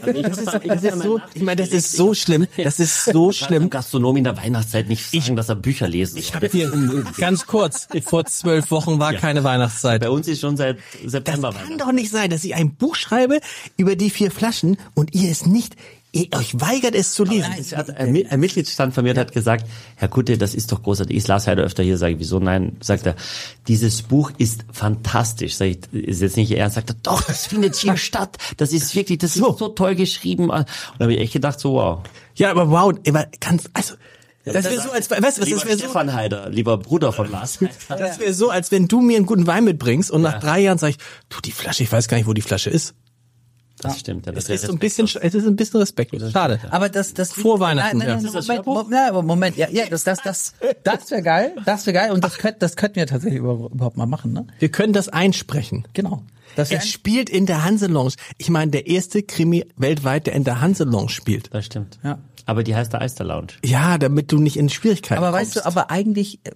Das ist, das ist so, ich meine, das ist so schlimm. Das ist so schlimm. Gastronom in der Weihnachtszeit nicht sagen, dass er Bücher lesen soll. Ich hier, ganz kurz, vor zwölf Wochen war keine Weihnachtszeit. Bei uns ist schon seit Das September kann Weihnachten. doch nicht sein, dass ich ein Buch schreibe über die vier Flaschen und ihr es nicht, ihr euch weigert es zu lesen. Es hat ein, ein Mitgliedsstand von mir hat gesagt, Herr Kutte, das ist doch großartig. Ich las heute öfter hier, sage ich, wieso nein? Sagt er, dieses Buch ist fantastisch. Sag ich, ist jetzt nicht ernst. Sagt er, doch, das findet hier [laughs] statt. Das ist wirklich, das ist so toll geschrieben. Und da habe ich echt gedacht, so wow. Ja, aber wow, aber kannst, also, das wäre so, als, weißt du, was, das wäre so, Stefan Heider, lieber Bruder von Lars. das wäre so, als wenn du mir einen guten Wein mitbringst und nach drei Jahren sag ich, du, die Flasche, ich weiß gar nicht, wo die Flasche ist. Das stimmt. Ja, Das ist so ein bisschen, es ist ein bisschen respektlos. Schade. aber das, das Vor Weihnachten, Nein, nein, ja. nein, Ist das Moment, Moment, nein, aber Moment, ja, ja, das, das, das, das wäre geil, das wäre geil und das könnten, das könnten wir tatsächlich über- überhaupt mal machen, ne? Wir können das einsprechen. Genau. Das Es spielt in der Hanse Lounge. Ich meine, der erste Krimi weltweit, der in der Hanse Lounge spielt. Das stimmt. Ja. Aber die heißt der Eister Lounge. Ja, damit du nicht in Schwierigkeiten aber kommst. weißt du, aber eigentlich, äh,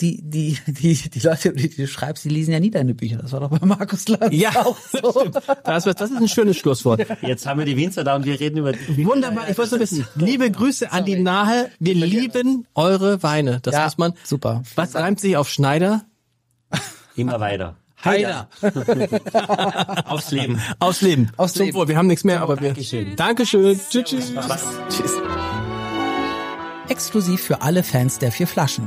die, die, die, die Leute, die du schreibst, die lesen ja nie deine Bücher. Das war doch bei Markus Lanz Ja, auch so. [laughs] das, das ist ein schönes Schlusswort. Jetzt haben wir die Winzer da und wir reden über die [laughs] Wunderbar, ich wollte nur wissen. [laughs] Liebe Grüße an die Nahe. Wir lieben eure Weine. Das Ja, muss man. super. Was reimt sich auf Schneider? immer weiter. Heider. Aufs Leben. Aufs Leben. Aufs Zum Leben. Wohl. Wir haben nichts mehr, aber wir. Dankeschön. Dankeschön. Tschüss, tschüss. Tschüss. Exklusiv für alle Fans der vier Flaschen.